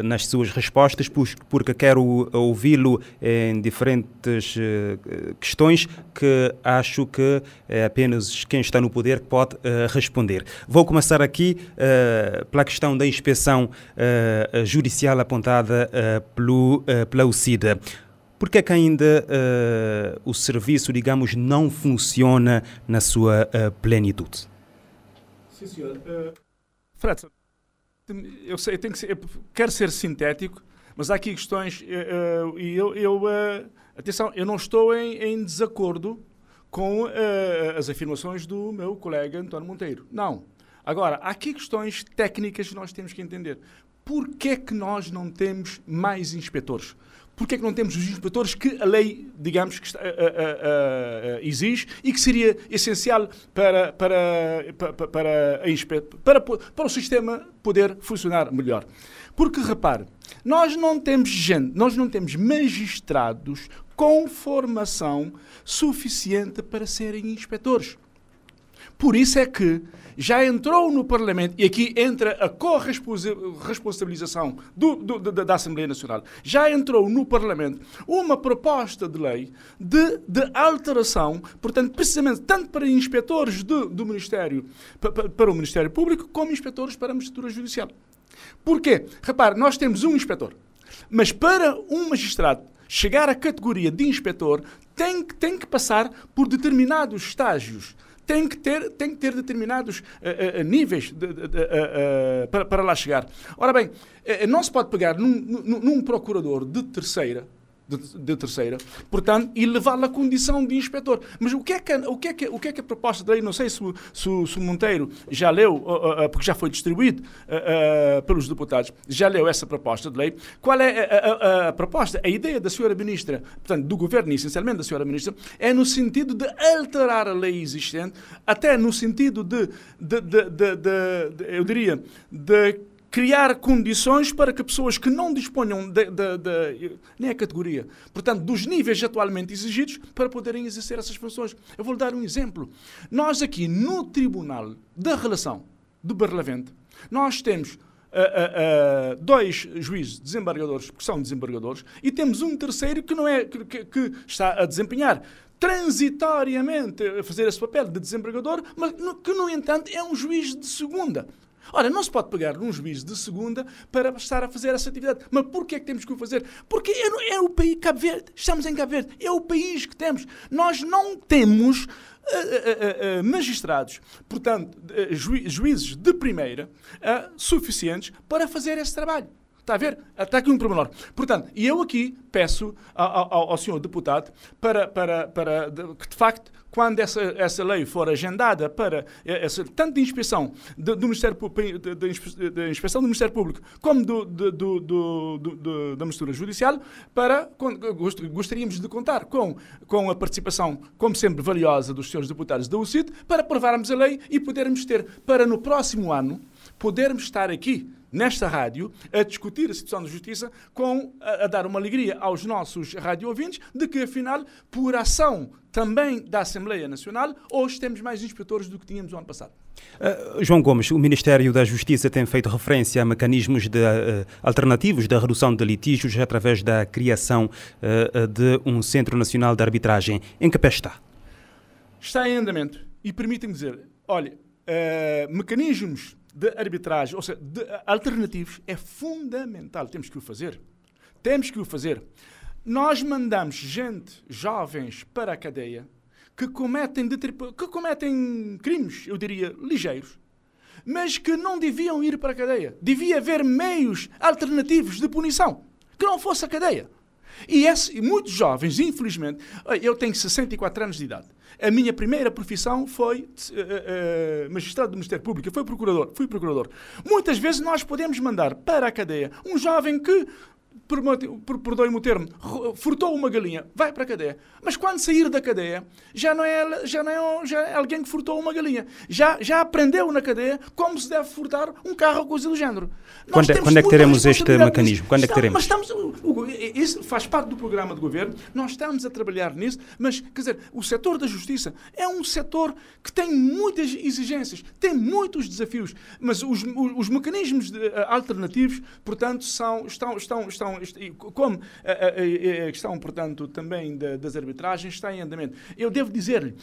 nas suas respostas, porque quero ouvi-lo em diferentes uh, questões que acho que é apenas quem está no poder pode responder. Vou começar aqui pela questão da inspeção judicial apontada pelo, pela UCIDA. Por que é que ainda o serviço, digamos, não funciona na sua plenitude? Sim, senhor. Fred, eu sei, eu tenho que ser, quero ser sintético, mas há aqui questões uh, e eu, eu uh, atenção, eu não estou em, em desacordo com uh, as afirmações do meu colega António Monteiro. Não. Agora, há aqui questões técnicas que nós temos que entender. Por que é que nós não temos mais inspectores? Porque é que não temos os inspectores que a lei, digamos, que está, exige e que seria essencial para, para, para, para, a para, para o sistema poder funcionar melhor. Porque, repare, nós não temos gente, nós não temos magistrados com formação suficiente para serem inspectores. Por isso é que já entrou no Parlamento, e aqui entra a corresponsabilização da, Assembleia Nacional, já entrou no Parlamento uma proposta de lei de, de alteração, portanto, precisamente tanto para inspectores do, do Ministério, para, para o Ministério Público, como inspectores para a Magistratura Judicial. Porquê? Repare, nós temos um inspetor, mas para um magistrado chegar à categoria de inspetor, tem, tem que passar por determinados estágios tem que ter, tem que ter determinados uh, uh, níveis de, de, de, para, para lá chegar. Ora bem, não se pode pegar num, num, num procurador de terceira de, de terceira, portanto, e levá-lo à condição de inspetor. Mas o que é que, o que, é que, o que, é que a proposta de lei, não sei se, se, se o Monteiro já leu, uh, uh, porque já foi distribuído uh, pelos deputados, já leu essa proposta de lei. Qual é a, a, a, proposta? A ideia da senhora ministra, portanto, do governo, essencialmente da senhora ministra, é no sentido de alterar a lei existente, até no sentido de, de, de, de eu diria, de criar condições para que pessoas que não disponham de, de, de, nem a categoria, portanto, dos níveis atualmente exigidos, para poderem exercer essas funções. Eu vou lhe dar um exemplo. Nós aqui no Tribunal da Relação de Barlavente, nós temos uh, uh, uh, dois juízes desembargadores, que são desembargadores, e temos um terceiro que não é que, que está a desempenhar transitoriamente a fazer esse papel de desembargador, mas que, no entanto, é um juiz de segunda. Ora, não se pode pegar num juiz de segunda para estar a fazer essa atividade. Mas porquê é que temos que o fazer? Porque é, é o país, Cabo Verde, estamos em Cabo Verde, é o país que temos. Nós não temos uh, uh, uh, magistrados, portanto, ju juízes de primeira, suficientes para fazer esse trabalho. Está a ver? Está aqui um pormenor. Portanto, e eu aqui peço ao, ao, ao senhor deputado para, para, para que, de facto, quando essa, essa lei for agendada para essa, tanto de inspeção do, do Ministério de, de, de, inspeção do Ministério Público como do, do, do, da mistura judicial, para gostaríamos de contar com, com a participação, como sempre valiosa, dos senhores deputados da UCIT, para aprovarmos a lei e podermos ter, para no próximo ano, podermos estar aqui nesta rádio a discutir a situação da justiça com a, a dar uma alegria aos nossos rádio ouvintes de que afinal por ação também da Assembleia Nacional hoje temos mais inspectores do que tínhamos no ano passado. Uh, João Gomes, o Ministério da Justiça tem feito referência a mecanismos de, uh, alternativos da redução de litígios através da criação uh, de um Centro Nacional de Arbitragem. Em que pé está? Está em andamento. E permitem-me dizer, olha, mecanismos de arbitragem, ou seja, de alternativos, é fundamental. Temos que o fazer. Temos que o fazer. Nós mandamos gente, jovens, para a cadeia que cometem, que cometem crimes, eu diria, ligeiros, mas que não deviam ir para a cadeia. Devia haver meios alternativos de punição que não fosse a cadeia. E, esse, muitos jovens, infelizmente, eu tenho 64 anos de idade. A minha primeira profissão foi uh, uh, magistrado do Ministério Público, foi procurador, fui procurador. Muitas vezes nós podemos mandar para a cadeia um jovem que perdoe-me o termo, furtou uma galinha, vai para a cadeia. Mas quando sair da cadeia, já não é, já não é, já é alguém que furtou uma galinha. Já, já aprendeu na cadeia como se deve furtar um carro ou coisa do género. Quando, é, quando é que teremos este mecanismo? Quando é que teremos? Estamos, isso faz parte do programa de governo, nós estamos a trabalhar nisso, mas, quer dizer, o setor da justiça é um setor que tem muitas exigências, tem muitos desafios, mas os, os, os mecanismos de, uh, alternativos, portanto, são, estão, estão, estão como a, a, a questão, portanto, também das arbitragens está em andamento. Eu devo dizer-lhe,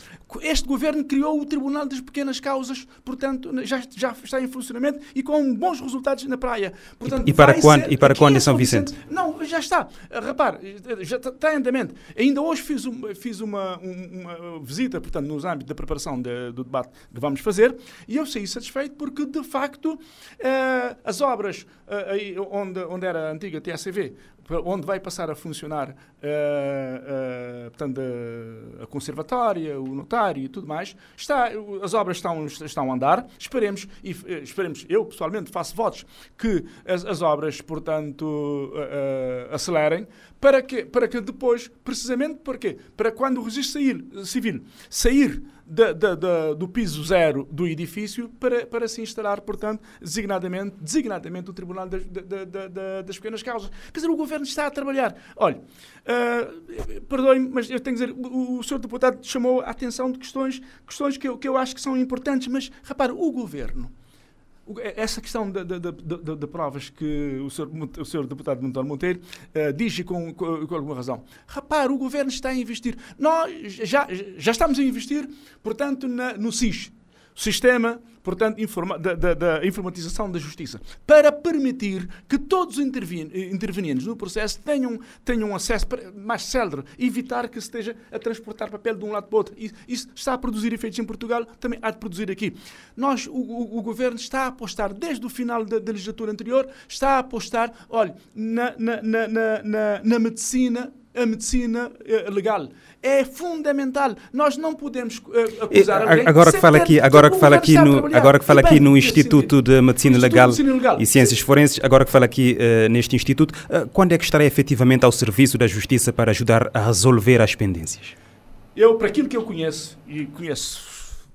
este governo criou o Tribunal das Pequenas Causas, portanto, já, já está em funcionamento e com bons resultados na praia. Portanto, e, para quando, e para quando em São Vicente? Vicente? Não, já está. Repare, já está em andamento. Ainda hoje fiz, um, fiz uma, uma, visita, portanto, nos âmbitos da preparação de, do debate que vamos fazer e eu saí satisfeito porque, de facto, uh, as obras uh, onde, onde era a antiga TSV onde vai passar a funcionar uh, uh, portanto, a, a, conservatória, o notário e tudo mais, está, as obras estão, estão a andar. Esperemos, e uh, esperemos, eu pessoalmente faço votos que as, as obras, portanto, acelerem para que, para que depois, precisamente para quê? Para quando o registro civil sair da, da, da, do piso zero do edifício para, para se instalar, portanto, designadamente, designadamente o Tribunal das, das Pequenas Causas. Quer dizer, o Governo está a trabalhar. Olha, uh, perdoe-me, mas eu tenho que dizer, o, o Sr. Deputado chamou a atenção de questões, questões que, eu, que eu acho que são importantes, mas, repare, o Governo essa questão de, de, de, de, provas que o senhor, o senhor deputado Monteiro Monteiro uh, diz com, com, com, alguma razão. Repare, o governo está a investir. Nós já, já estamos a investir, portanto, na, no SIS, sistema, portanto, informa, da, da, da, informatização da justiça, para permitir que todos os intervenientes no processo tenham, tenham acesso mais célere, evitar que se esteja a transportar papel de um lado para o outro. Isso está a produzir efeitos em Portugal, também há de produzir aqui. Nós, o, o, o governo está a apostar, desde o final da, da, legislatura anterior, está a apostar, olha, na, na, na, na, na medicina a medicina uh, legal. É fundamental. Nós não podemos uh, acusar e, alguém agora que fala aqui, agora que fala aqui no, agora que fala aqui no Instituto de Medicina Legal, Legal, e Ciências Forenses, agora que fala aqui uh, neste instituto, quando é que estará efetivamente ao serviço da Justiça para ajudar a resolver as pendências? Eu, para aquilo que eu conheço e conheço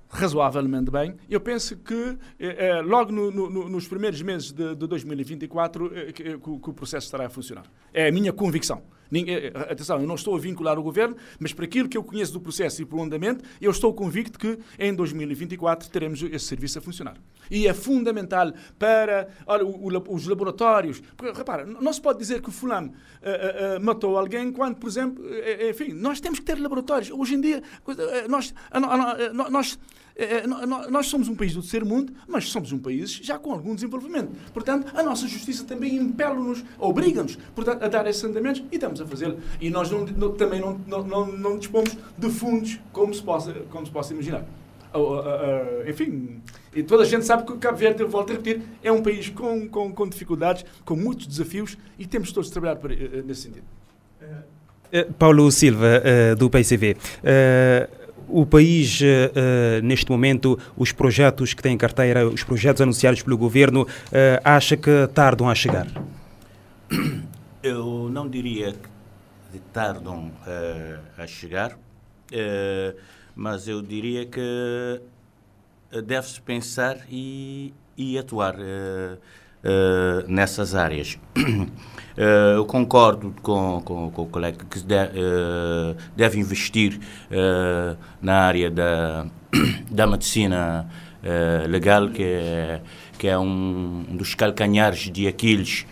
razoavelmente bem. Eu penso que eh, logo no, no, nos primeiros meses de, de 2024 eh, que, que, que, o processo estará a funcionar. É a minha convicção. Ninguém, eh, atenção, eu não estou a vincular o governo, mas para aquilo que eu conheço do processo e para o andamento, eu estou convicto que em 2024 teremos esse serviço a funcionar. E é fundamental para olha, o, o, os laboratórios. Porque, repara, não se pode dizer que o fulano uh, uh, matou alguém quando, por exemplo, enfim, nós temos que ter laboratórios. Hoje em dia, nós, nós nós somos um país do terceiro mundo, mas somos um país já com algum desenvolvimento. Portanto, a nossa justiça também impele-nos, obriga-nos, a dar esses andamentos e estamos a fazê-lo. E nós não, não, também não, não, não, dispomos de fundos como se possa, como se possa imaginar. Uh, uh, uh, enfim, e toda a gente sabe que o Cabo Verde, volto a repetir, é um país com, com, com dificuldades, com muitos desafios e temos todos de trabalhar para, eh, nesse sentido. Eh, Paulo Silva, eh, do PCV. O país, neste momento, os projetos que tem em carteira, os projetos anunciados pelo governo, acha que tardam a chegar? Eu não diria que tardam a chegar mas eu diria que deve-se pensar e, e atuar uh, uh, nessas áreas. Uh, eu concordo com, com, com, o colega que de, deve investir na área da, (coughs) da medicina legal, que é, que é um dos calcanhares de Aquiles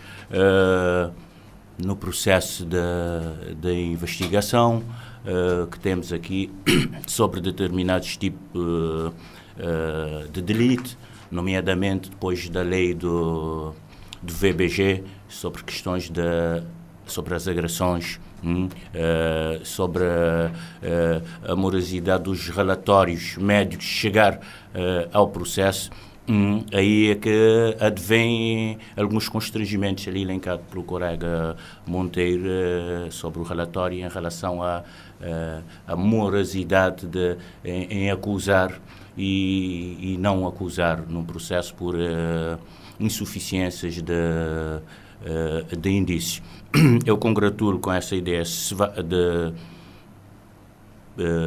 no processo de investigação uh, que temos aqui (coughs) sobre determinados tipos uh, uh, de delito, nomeadamente depois da lei do, do VBG sobre questões de, sobre as agressões, hum, sobre a morosidade dos relatórios médicos chegar ao processo Hum, aí é que advém alguns constrangimentos ali elencados pelo colega Monteiro uh, sobre o relatório em relação à uh, morosidade de, em, em acusar e, e, não acusar num processo por uh, insuficiências de, de indícios. (clears throat) Eu congratulo com essa ideia de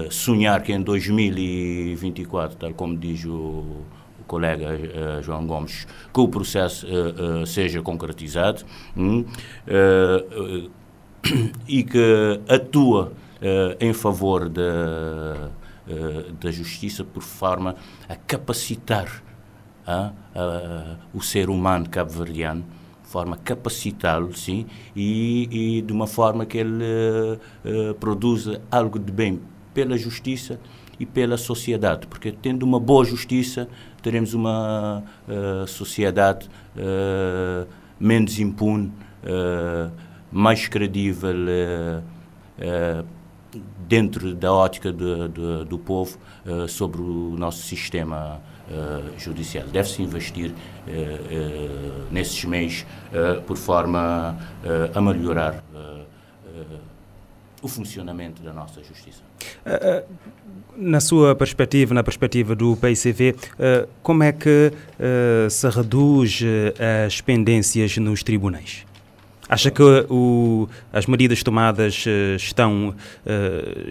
sonhar que em 2024, tal como diz o colega uh, João Gomes, que o processo seja concretizado um, (clears throat) e que atua em favor da, da justiça por forma a capacitar o ser humano cabo-verdiano forma capacitá-lo, sim, e, e, de uma forma que ele uh, produza algo de bem pela justiça e pela sociedade, porque tendo uma boa justiça, teremos uma uh, sociedade uh, menos impune, mais credível dentro da ótica de, do povo sobre o nosso sistema judicial. Deve-se investir nesses meios por forma a melhorar o funcionamento da nossa justiça. Uh, uh, na sua perspectiva, na perspectiva do PICV, uh, como é que se reduz as pendências nos tribunais? Acha que o, as medidas tomadas estão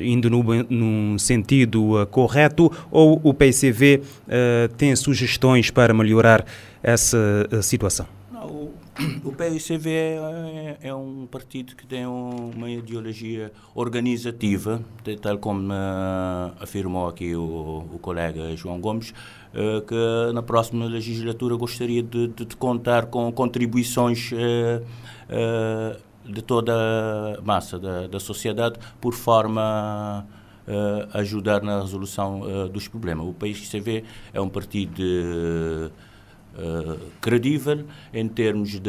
indo no, num sentido correto ou o PICV tem sugestões para melhorar essa situação? O (coughs) PICV é, é, um partido que tem uma ideologia organizativa, tal como uh, afirmou aqui o, o, colega João Gomes, uh, que na próxima legislatura gostaria de, de, de contar com contribuições uh, de toda a massa da, da sociedade, por forma a ajudar na resolução dos problemas. O PICV é um partido credível em termos de,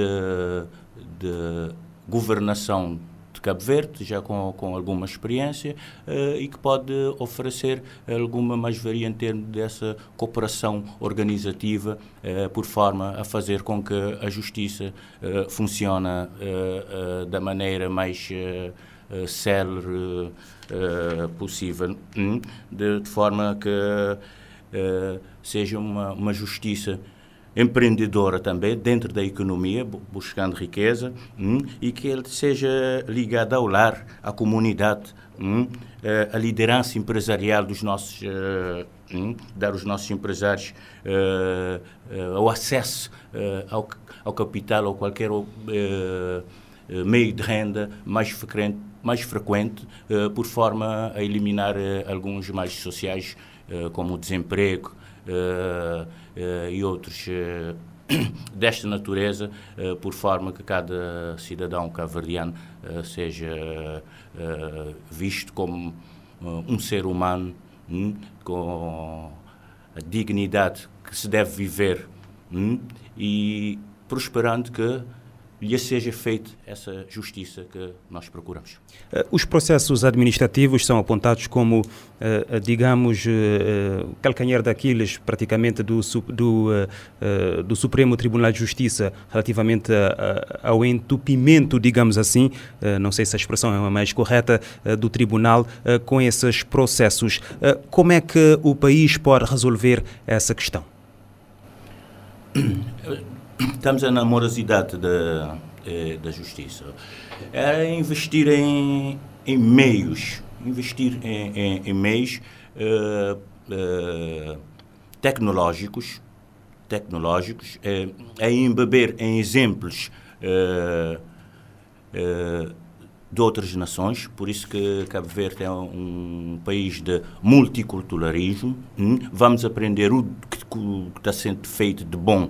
de, governação de Cabo Verde, já com, com alguma experiência, uh, e que pode oferecer alguma mais-valia em termos dessa cooperação organizativa, uh, por forma a fazer com que a justiça funcione da maneira mais célere possível, hum? de, de, forma que seja uma, uma justiça empreendedora também dentro da economia, buscando riqueza, hum, e que ele seja ligado ao lar, à comunidade, hum, eh, a liderança empresarial dos nossos, uh, hum, dar aos nossos empresários uh, uh, o acesso ao, ao, capital ou qualquer meio de renda mais frequente, mais frequente por forma a eliminar alguns males sociais, como o desemprego, uh, e outros eh, (clears throat) desta natureza, por forma que cada cidadão cabo-verdiano seja visto como um ser humano hum, com a dignidade que se deve viver hum, e prosperando que lhe seja feita essa justiça que nós procuramos. Eh, os processos administrativos são apontados como, eh, digamos, eh, calcanhar daqueles praticamente do, do, do Supremo Tribunal de Justiça relativamente ao entupimento, digamos assim, não sei se a expressão é a mais correta, do Tribunal com esses processos. Como é que o país pode resolver essa questão? Estamos na morosidade da, eh, da justiça. Era investir em, em meios, investir em, em, em meios uh, uh, tecnológicos, tecnológicos, uh, a embeber em exemplos de outras nações, por isso que Cabo Verde é um país de multiculturalismo. Hum? Vamos aprender o que está sendo feito de bom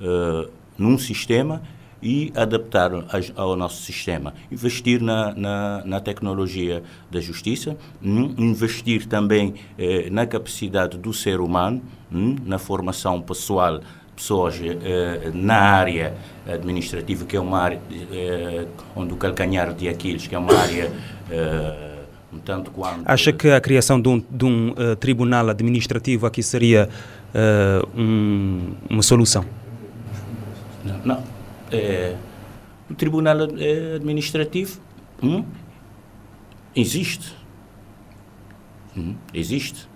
uh, num sistema e adaptar ao nosso sistema. Investir na, na, na tecnologia da justiça, hum, investir também eh, na capacidade do ser humano, hum, na formação pessoal pessoas eh, na área administrativa, que é uma área eh, onde o calcanhar de Aquiles, que é uma área eh, um tanto quanto... Acha que a criação de um, de um uh, tribunal administrativo aqui seria um, uma solução? Não. não. É, o Tribunal Administrativo hum, existe. Hum, existe.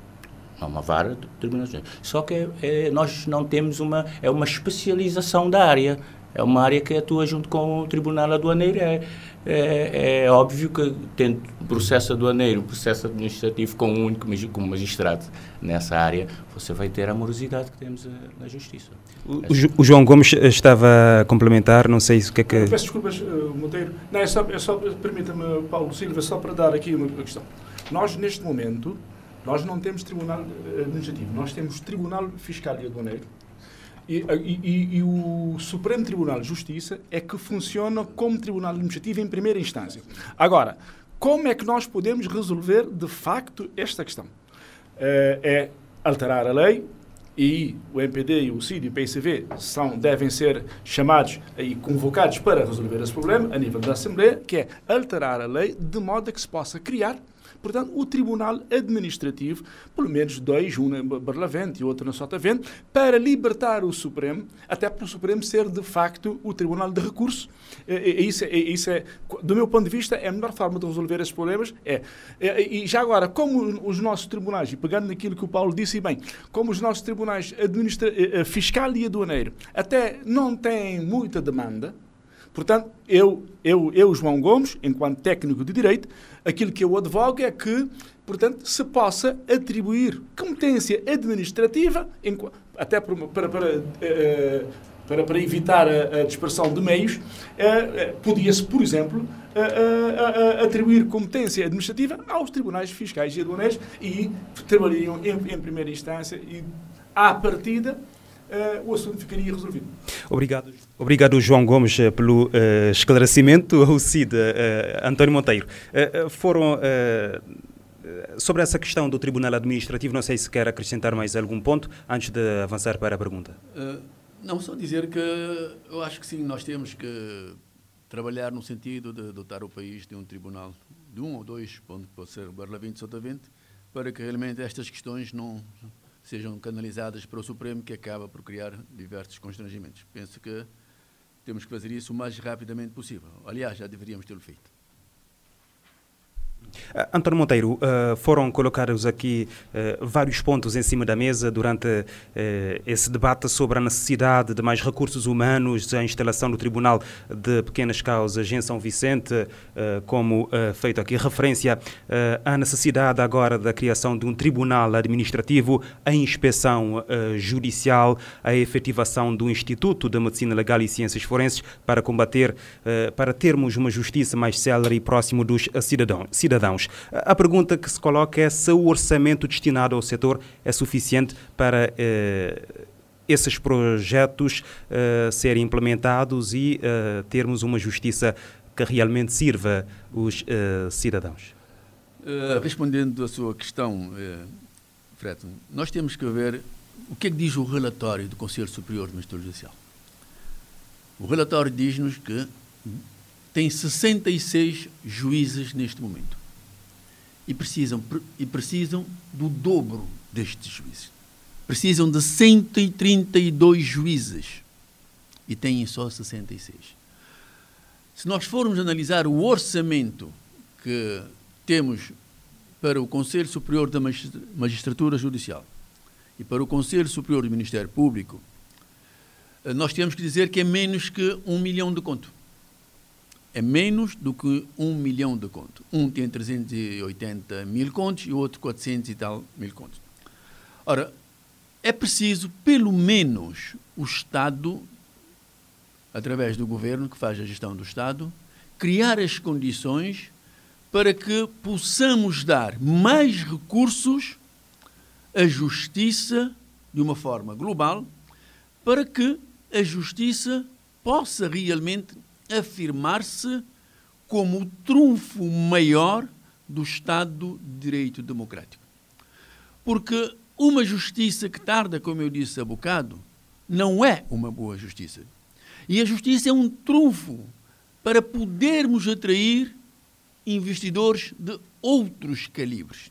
É uma vara de Tribunal Só que é, nós não temos uma. É uma especialização da área. É uma área que atua junto com o Tribunal Aduaneiro. É, é, é óbvio que, tendo processo aduaneiro, processo administrativo com um único como magistrado nessa área, você vai ter a morosidade que temos eh, na Justiça. O, o, João Gomes estava a complementar, não sei o que é que... Peço desculpas, uh, Monteiro. Não, é só, é só permita-me, Paulo Silva, só para dar aqui uma questão. Nós, neste momento, nós não temos Tribunal eh, Administrativo, nós temos Tribunal Fiscal e Aduaneiro, e, e, e, o Supremo Tribunal de Justiça é que funciona como Tribunal Administrativo em primeira instância. Agora, como é que nós podemos resolver de facto esta questão? É, é alterar a lei e o MPD e o CID e o PICV são, devem ser chamados e convocados para resolver esse problema a nível da Assembleia, que é alterar a lei de modo a que se possa criar Portanto, o Tribunal Administrativo, pelo menos dois, um na Barlavente e outro na Sotavente, para libertar o Supremo, até para o Supremo ser de facto o Tribunal de Recurso. E, isso, é, isso é, do meu ponto de vista, é a melhor forma de resolver esses problemas. É, e já agora, como os nossos tribunais, e pegando naquilo que o Paulo disse bem, como os nossos tribunais administra fiscal e aduaneiro até não têm muita demanda, Portanto, eu, eu, eu, João Gomes, enquanto técnico de direito, aquilo que eu advogo é que, portanto, se possa atribuir competência administrativa, até para, para, para, eh, para, para evitar a, a, dispersão de meios, eh, eh, podia-se, por exemplo, atribuir competência administrativa aos tribunais fiscais e aduaneiros e trabalhariam em, em primeira instância e, à partida, o assunto ficaria resolvido. Obrigado. Obrigado, João Gomes, eh, pelo uh, esclarecimento. (laughs) O CID, uh, António Monteiro, uh, foram sobre essa questão do Tribunal Administrativo. Não sei se quer acrescentar mais algum ponto antes de avançar para a pergunta. não, só dizer que eu acho que sim, nós temos que trabalhar no sentido de dotar o país de um tribunal de um ou dois, pode ser Barlavinte, Sotavente, para que realmente estas questões não sejam canalizadas para o Supremo, que acaba por criar diversos constrangimentos. Penso que temos que fazer isso o mais rapidamente possível. Aliás, já deveríamos tê-lo feito. Uh, António Monteiro, uh, foram colocados aqui uh, vários pontos em cima da mesa durante esse debate sobre a necessidade de mais recursos humanos, a instalação do Tribunal de Pequenas Causas em São Vicente, como feito aqui referência à necessidade agora da criação de um Tribunal Administrativo, a inspeção judicial, a efetivação do Instituto de Medicina Legal e Ciências Forenses para combater, para termos uma justiça mais célere e próximo dos cidadãos cidadãos. A pergunta que se coloca é se o orçamento destinado ao setor é suficiente para eh, esses projetos eh, serem implementados e eh, termos uma justiça que realmente sirva os eh, cidadãos. Uh, respondendo à sua questão, uh, Fred, nós temos que ver o que é que diz o relatório do Conselho Superior de Magistratura Judicial. O relatório diz-nos que tem 66 juízes neste momento e precisam, e precisam do dobro destes juízes. Precisam de 132 juízes e têm só 66. Se nós formos analisar o orçamento que temos para o Conselho Superior da Magistratura Judicial e para o Conselho Superior do Ministério Público, eh, nós temos que dizer que é menos que um milhão de conto é menos do que um milhão de contos. Um tem 380 mil contos e o outro 400 e tal mil contos. Ora, é preciso, pelo menos, o Estado, através do governo que faz a gestão do Estado, criar as condições para que possamos dar mais recursos à justiça de uma forma global, para que a justiça possa realmente afirmar-se como o trunfo maior do Estado de Direito Democrático. Porque uma justiça que tarda, como eu disse há bocado, não é uma boa justiça. E a justiça é um trunfo para podermos atrair investidores de outros calibres.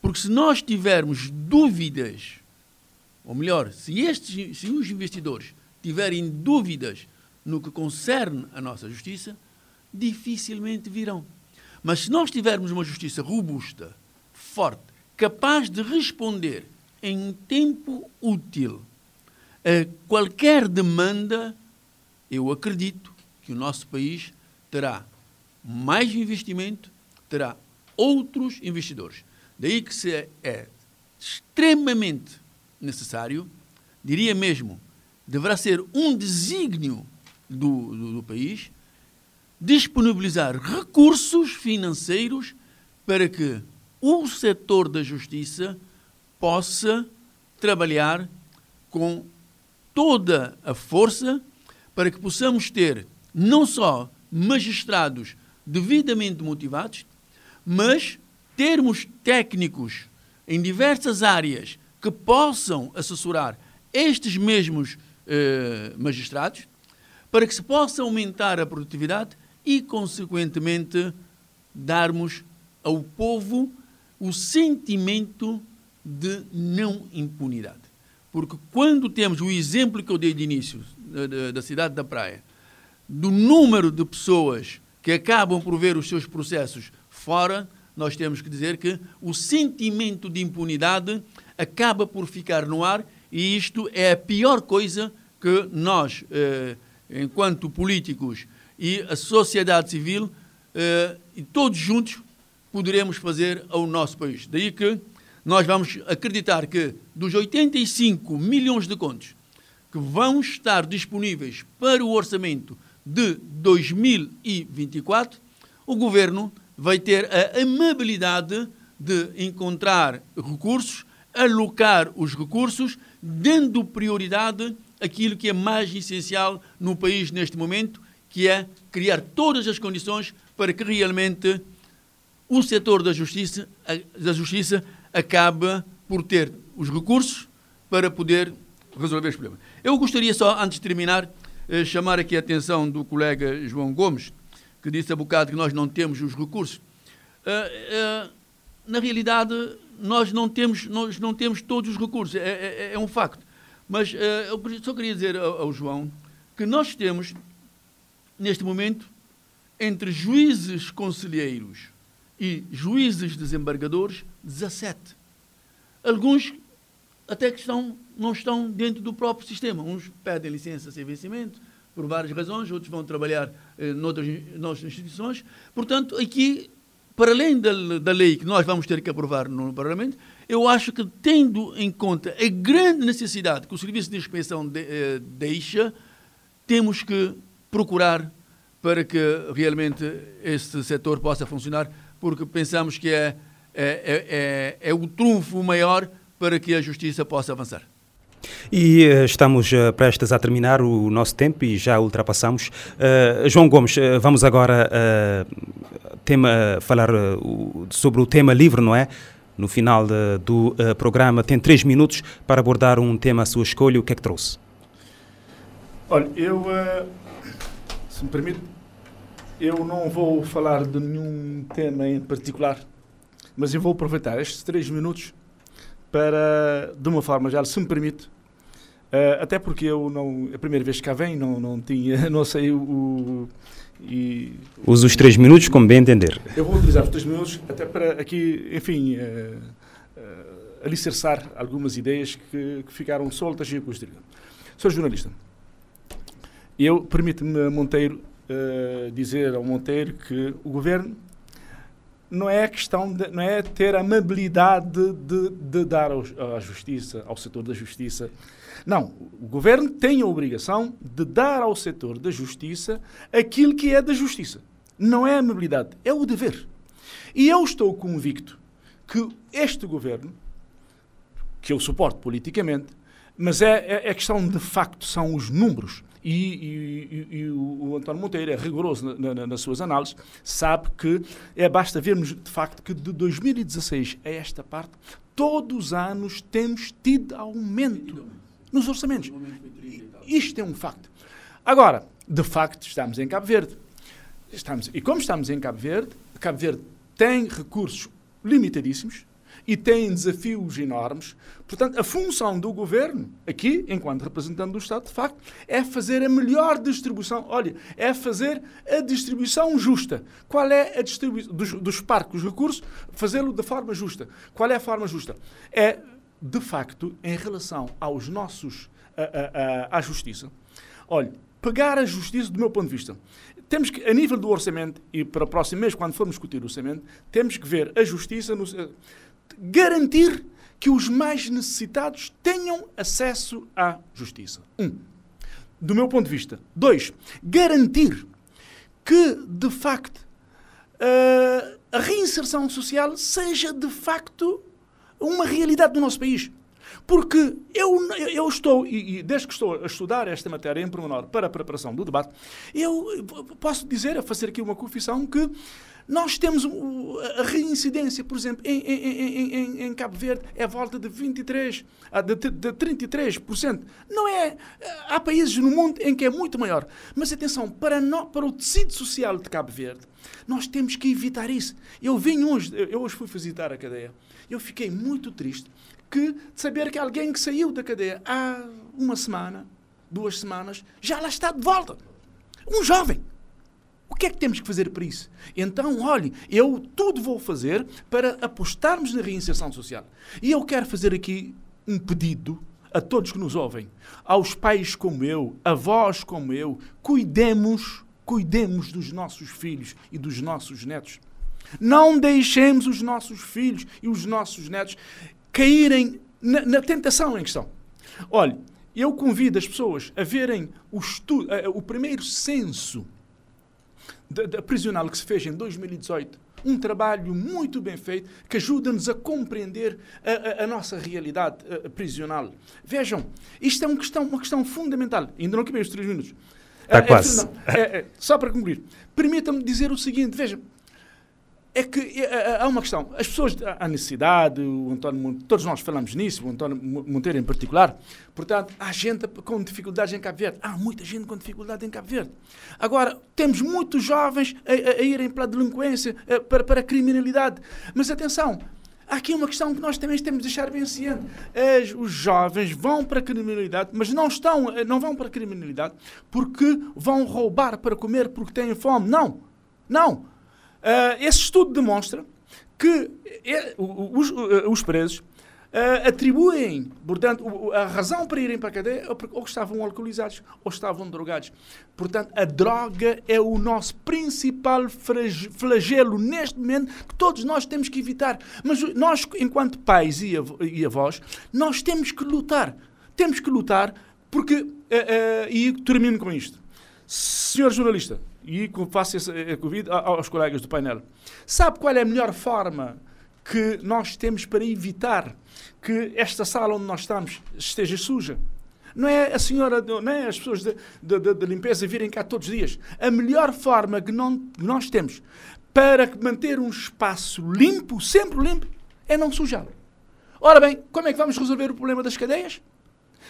Porque se nós tivermos dúvidas ou melhor, se, estes, se os investidores tiverem dúvidas no que concerne a nossa justiça, dificilmente virão. Mas se nós tivermos uma justiça robusta, forte, capaz de responder em tempo útil a qualquer demanda, eu acredito que o nosso país terá mais investimento, terá outros investidores. Daí que se é extremamente necessário, diria mesmo, deverá ser um desígnio do, do, do país, disponibilizar recursos financeiros para que o setor da justiça possa trabalhar com toda a força para que possamos ter não só magistrados devidamente motivados, mas termos técnicos em diversas áreas que possam assessorar estes mesmos eh, magistrados, para que se possa aumentar a produtividade e, consequentemente, darmos ao povo o sentimento de não impunidade. Porque quando temos o exemplo que eu dei de início da, da cidade da Praia, do número de pessoas que acabam por ver os seus processos fora, nós temos que dizer que o sentimento de impunidade acaba por ficar no ar e isto é a pior coisa que nós, eh, enquanto políticos e a sociedade civil, eh, e todos juntos, poderemos fazer ao nosso país. Daí que nós vamos acreditar que dos 85 milhões de contos que vão estar disponíveis para o orçamento de 2024, o governo vai ter a amabilidade de encontrar recursos, alocar os recursos, dando prioridade àquilo que é mais essencial no país neste momento, que é criar todas as condições para que realmente o setor da justiça, da justiça acabe por ter os recursos para poder resolver os problemas. Eu gostaria só, antes de terminar, eh, chamar aqui a atenção do colega João Gomes, que disse há bocado que nós não temos os recursos. Uh, uh, na realidade, nós não temos, nós não temos todos os recursos, é, é, é um facto. Mas uh, eu só queria dizer ao, ao, João que nós temos, neste momento, entre juízes conselheiros e juízes desembargadores, 17. Alguns até que estão, não estão dentro do próprio sistema. Uns pedem licença sem vencimento, por várias razões, outros vão trabalhar eh, noutras, noutras instituições. Portanto, aqui, para além da, da lei que nós vamos ter que aprovar no Parlamento, eu acho que, tendo em conta a grande necessidade que o Serviço de Inspeção de, eh, deixa, temos que procurar para que realmente este setor possa funcionar, porque pensamos que é, é, é, é, é o trunfo maior para que a justiça possa avançar. E uh, estamos uh, prestes a terminar o nosso tempo e já ultrapassamos. Uh, João Gomes, vamos agora tema, falar sobre o tema livre, não é? No final de, do programa, tem três minutos para abordar um tema à sua escolha. O que é que trouxe? Olha, eu, se me permite, eu não vou falar de nenhum tema em particular, mas eu vou aproveitar estes três minutos para, de uma forma geral, se me permite, uh, até porque eu não, a primeira vez que cá vem, não, não tinha, (laughs) não sei o e Use os três minutos como bem entender. Eu vou utilizar os três minutos até para aqui, enfim, uh, uh, alicerçar algumas ideias que, que ficaram soltas e gostaria. Sou jornalista. Eu, permite-me, Monteiro, uh, dizer ao Monteiro que o governo não é questão de, não é ter amabilidade de, de dar à justiça, ao setor da justiça. Não, o governo tem a obrigação de dar ao setor da justiça aquilo que é da justiça. Não é amabilidade, é o dever. E eu estou convicto que este governo, que eu suporto politicamente, mas é, é, é questão de facto, são os números e, e, e, o António Monteiro é rigoroso na, na, nas suas análises, sabe que é basta vermos de facto que de 2016 a esta parte, todos os anos temos tido aumento nos orçamentos. Isto é um facto. Agora, de facto, estamos em Cabo Verde. Estamos, e como estamos em Cabo Verde, Cabo Verde tem recursos limitadíssimos, e têm desafios enormes. Portanto, a função do governo, aqui, enquanto representante do Estado, de facto, é fazer a melhor distribuição. Olha, é fazer a distribuição justa. Qual é a distribuição dos, dos parques, recursos? Fazê-lo de forma justa. Qual é a forma justa? É, de facto, em relação aos nossos. a, a, a, à justiça. Olha, pegar a justiça do meu ponto de vista. Temos que, a nível do orçamento, e para o próximo mês, quando formos discutir o orçamento, temos que ver a justiça, no, garantir que os mais necessitados tenham acesso à justiça. Um, do meu ponto de vista. Dois, garantir que, de facto, a reinserção social seja, de facto, uma realidade do nosso país. Porque eu, eu estou, e, desde que estou a estudar esta matéria em pormenor para a preparação do debate, eu posso dizer, a fazer aqui uma confissão, que nós temos a reincidência, por exemplo, em, em, em, em Cabo Verde é volta de 23%, de, de 33%. Não é. Há países no mundo em que é muito maior. Mas atenção, para, no, para o tecido social de Cabo Verde, nós temos que evitar isso. Eu vim hoje, eu hoje fui visitar a cadeia, eu fiquei muito triste que, de saber que alguém que saiu da cadeia há uma semana, duas semanas, já lá está de volta. Um jovem. O que é que temos que fazer para isso? Então, olhe, eu tudo vou fazer para apostarmos na reinserção social. E eu quero fazer aqui um pedido a todos que nos ouvem, aos pais como eu, avós como eu, cuidemos, cuidemos dos nossos filhos e dos nossos netos. Não deixemos os nossos filhos e os nossos netos caírem na, na tentação em questão. Olhe, eu convido as pessoas a verem o, o primeiro censo da, prisional que se fez em 2018, um trabalho muito bem feito que ajuda-nos a compreender a, a, a nossa realidade a, prisional. Vejam, isto é uma questão, uma questão fundamental. Ainda não acabei os três minutos. Está é, quase. É, é, só para concluir, permita-me dizer o seguinte: vejam, é que é, é, é, há uma questão. As pessoas, há necessidade, o António, todos nós falamos nisso, o António Monteiro em particular. Portanto, há gente com dificuldades em Cabo Verde. Há muita gente com dificuldade em Cabo Verde. Agora, temos muitos jovens a, a, a irem para a delinquência, a, para, para a criminalidade. Mas atenção, há aqui uma questão que nós também temos de deixar bem ciente. Os jovens vão para a criminalidade, mas não, estão, não vão para a criminalidade porque vão roubar para comer porque têm fome. Não. Não esse estudo demonstra que é, os, os presos uh, atribuem, portanto, a razão para irem para a cadeia ou estavam alcoolizados ou estavam drogados. Portanto, a droga é o nosso principal flagelo neste momento que todos nós temos que evitar. Mas nós, enquanto pais e avós, nós temos que lutar. Temos que lutar porque, uh, e termino com isto. Senhor jornalista, e faço esse eh, convite aos colegas do painel. Sabe qual é a melhor forma que nós temos para evitar que esta sala onde nós estamos esteja suja? Não é a senhora, não é as pessoas de, de, de limpeza virem cá todos os dias. A melhor forma que, não, nós temos para manter um espaço limpo, sempre limpo, é não sujá-lo. Ora bem, como é que vamos resolver o problema das cadeias?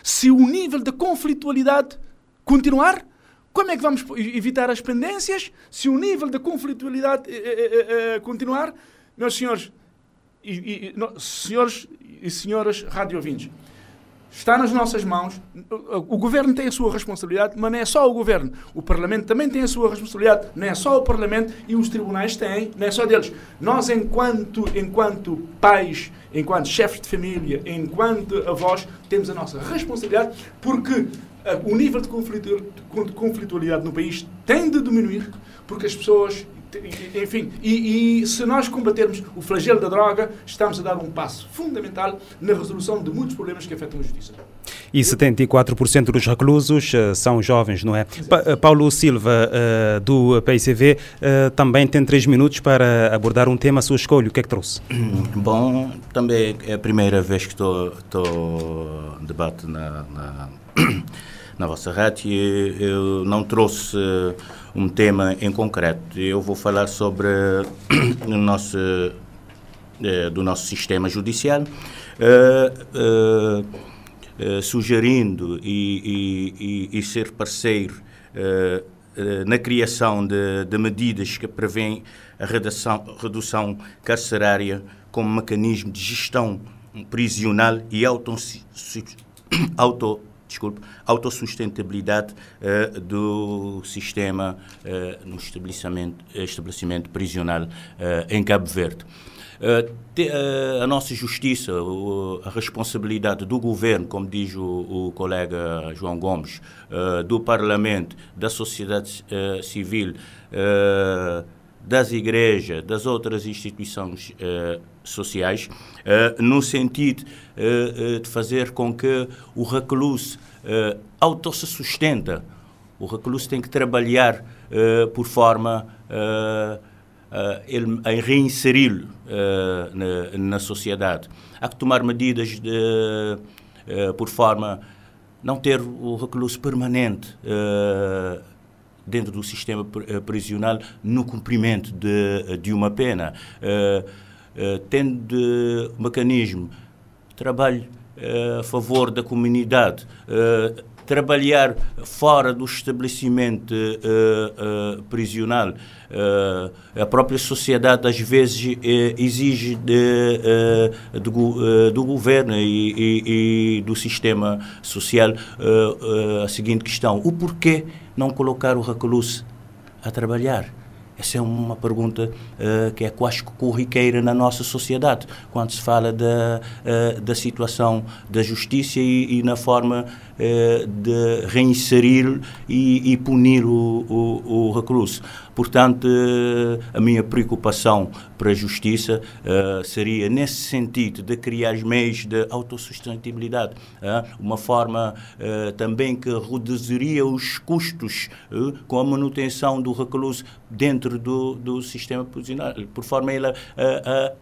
Se o nível de conflitualidade continuar, como é que vamos evitar as pendências se o nível de conflitualidade eh, eh, eh, continuar? Meus senhores e, e, no, senhores e senhoras radiovintes, está nas nossas mãos. O, o governo tem a sua responsabilidade, mas não é só o governo. O Parlamento também tem a sua responsabilidade. Não é só o Parlamento e os tribunais têm, não é só deles. Nós, enquanto, enquanto pais, enquanto chefes de família, enquanto avós, temos a nossa responsabilidade, porque o nível de conflitualidade no país tem de diminuir, porque as pessoas enfim, e, e, se nós combatermos o flagelo da droga, estamos a dar um passo fundamental na resolução de muitos problemas que afetam a justiça. E 74% dos reclusos uh, são jovens, não é? Pa uh, Paulo Silva, uh, do PICV, também tem três minutos para abordar um tema à sua escolha. O que é que trouxe? (clears throat) Bom, também é a primeira vez que estou, estou debate na, na (clears throat) na vossa rádio e eu não trouxe um tema em concreto. Eu vou falar sobre o nosso, eh, do nosso sistema judicial, sugerindo e, e, e, ser parceiro na criação de, de, medidas que prevêem a redução, redução carcerária como mecanismo de gestão prisional e auto, auto desculpe, autossustentabilidade uh, do sistema uh, no estabelecimento, estabelecimento prisional uh, em Cabo Verde. Te, a nossa justiça, a responsabilidade do governo, como diz o, o colega João Gomes, do Parlamento, da sociedade civil, das igrejas, das outras instituições sociais, no sentido de fazer com que o recluso uh, se sustenta. O recluso tem que trabalhar por forma ele, em reinseri-lo na, na, sociedade. Há que tomar medidas de, por forma não ter o recluso permanente dentro do sistema prisional no cumprimento de, de uma pena. Eh, tendo mecanismo trabalho uh, a favor da comunidade, uh, trabalhar fora do estabelecimento prisional. a própria sociedade às vezes exige de, do, do governo e, e, e, do sistema social a seguinte questão: o porquê não colocar o recluso a trabalhar? Essa é uma pergunta uh, que é quase corriqueira na nossa sociedade, quando se fala da, uh, da situação da justiça e, e na forma uh, de reinserir e, e punir o, o, o recluso. Portanto, a minha preocupação para a justiça uh, seria nesse sentido de criar meios de autossustentabilidade, uma forma também que reduziria os custos com a manutenção do recluso dentro do, do sistema prisional, por forma a ele a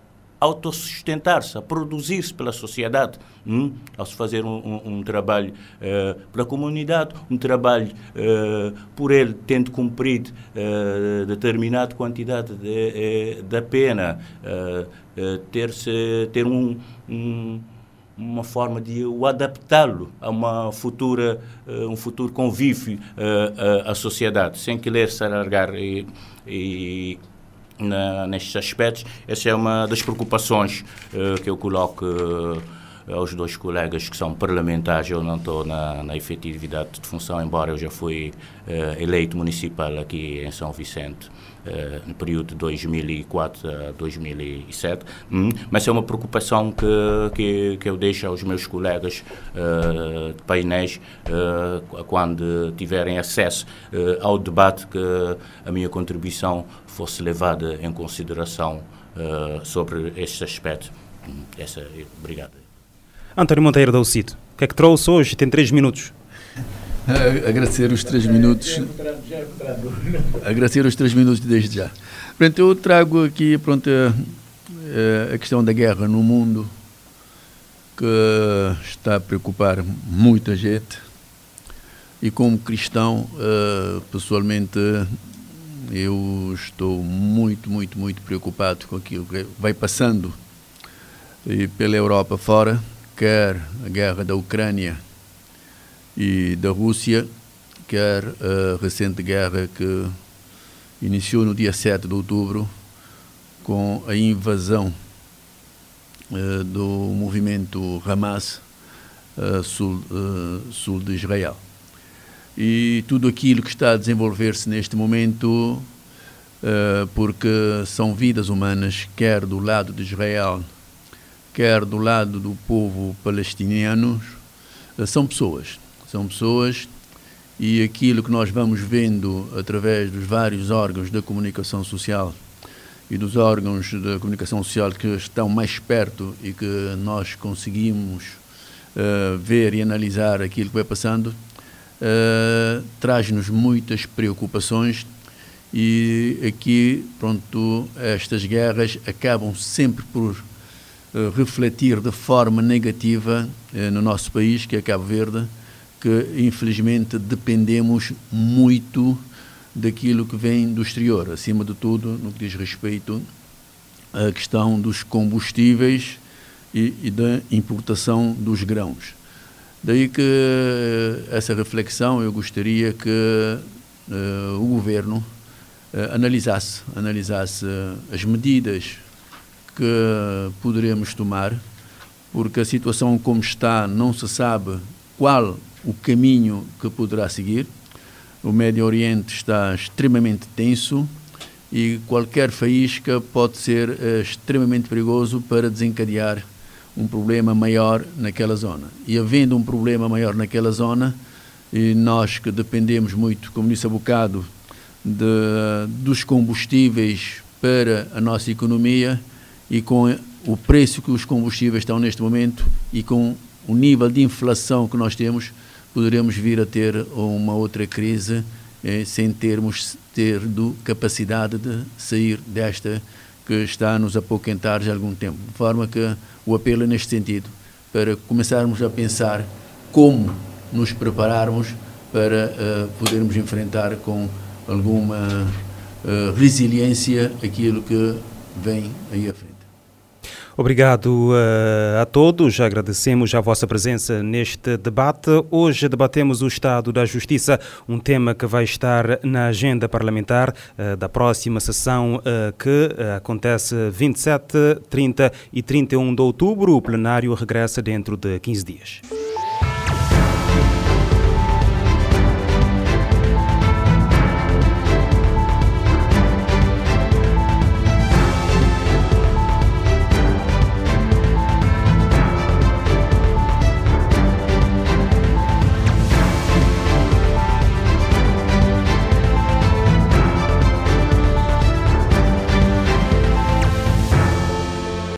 autossustentar-se, a produzir-se pela sociedade, hum? ao se fazer um, um, um trabalho uh, pela comunidade, um trabalho uh, por ele tendo cumprido uh, determinada quantidade de, da pena, ter, ter um, um uma forma de o adaptá-lo a uma futura um futuro convívio à sociedade sem querer se alargar e, e na, nestes aspectos. Essa é uma das preocupações uh, que eu coloco uh, aos dois colegas que são parlamentares. Eu não estou na, na efetividade de função, embora eu já fui uh, eleito municipal aqui em São Vicente. Uh, no período de 2004 a 2007, hum, mas é uma preocupação que, que, que eu deixo aos meus colegas uh, de painéis uh, quando tiverem acesso ao debate que a minha contribuição fosse levada em consideração sobre este aspecto. Hum, essa, obrigado. António Monteiro da UCIT, o que é que trouxe hoje? Tem três minutos. (laughs) agradecer os três minutos. agradecer os três minutos desde já. Pronto, eu trago aqui pronto, a, a questão da guerra no mundo que está a preocupar muita gente e como cristão, uh, pessoalmente, eu estou muito, muito, muito preocupado com aquilo que vai passando e pela Europa fora, quer a guerra da Ucrânia e da Rússia, quer a recente guerra que iniciou no dia 7 de outubro com a invasão uh, do movimento Hamas uh, sul, uh, sul de Israel. E tudo aquilo que está a desenvolver-se neste momento, porque são vidas humanas, quer do lado de Israel, quer do lado do povo palestiniano, são pessoas são pessoas e aquilo que nós vamos vendo através dos vários órgãos da comunicação social e dos órgãos da comunicação social que estão mais perto e que nós conseguimos uh, ver e analisar aquilo que vai passando, uh, traz-nos muitas preocupações e aqui, pronto, estas guerras acabam sempre por uh, refletir de forma negativa no nosso país, que é Cabo Verde, que infelizmente dependemos muito daquilo que vem do exterior, acima de tudo no que diz respeito à questão dos combustíveis e, e da importação dos grãos. Daí que essa reflexão eu gostaria que o governo analisasse, analisasse as medidas que poderemos tomar, porque a situação como está não se sabe qual o caminho que poderá seguir. O Médio Oriente está extremamente tenso e qualquer faísca pode ser uh, extremamente perigoso para desencadear um problema maior naquela zona. E havendo um problema maior naquela zona, e nós que dependemos muito, como disse há bocado, de, dos combustíveis para a nossa economia e com o preço que os combustíveis estão neste momento e com o nível de inflação que nós temos, poderemos vir a ter uma outra crise eh, sem termos tido capacidade de sair desta que está a nos apoquentar já há algum tempo. De forma que o apelo é neste sentido, para começarmos a pensar como nos prepararmos para uh, podermos enfrentar com alguma uh, resiliência aquilo que vem aí à frente. Obrigado uh, a todos. Agradecemos a vossa presença neste debate. Hoje debatemos o estado da justiça, um tema que vai estar na agenda parlamentar uh, da próxima sessão uh, que acontece 27, 30 e 31 de outubro. O plenário regressa dentro de 15 dias.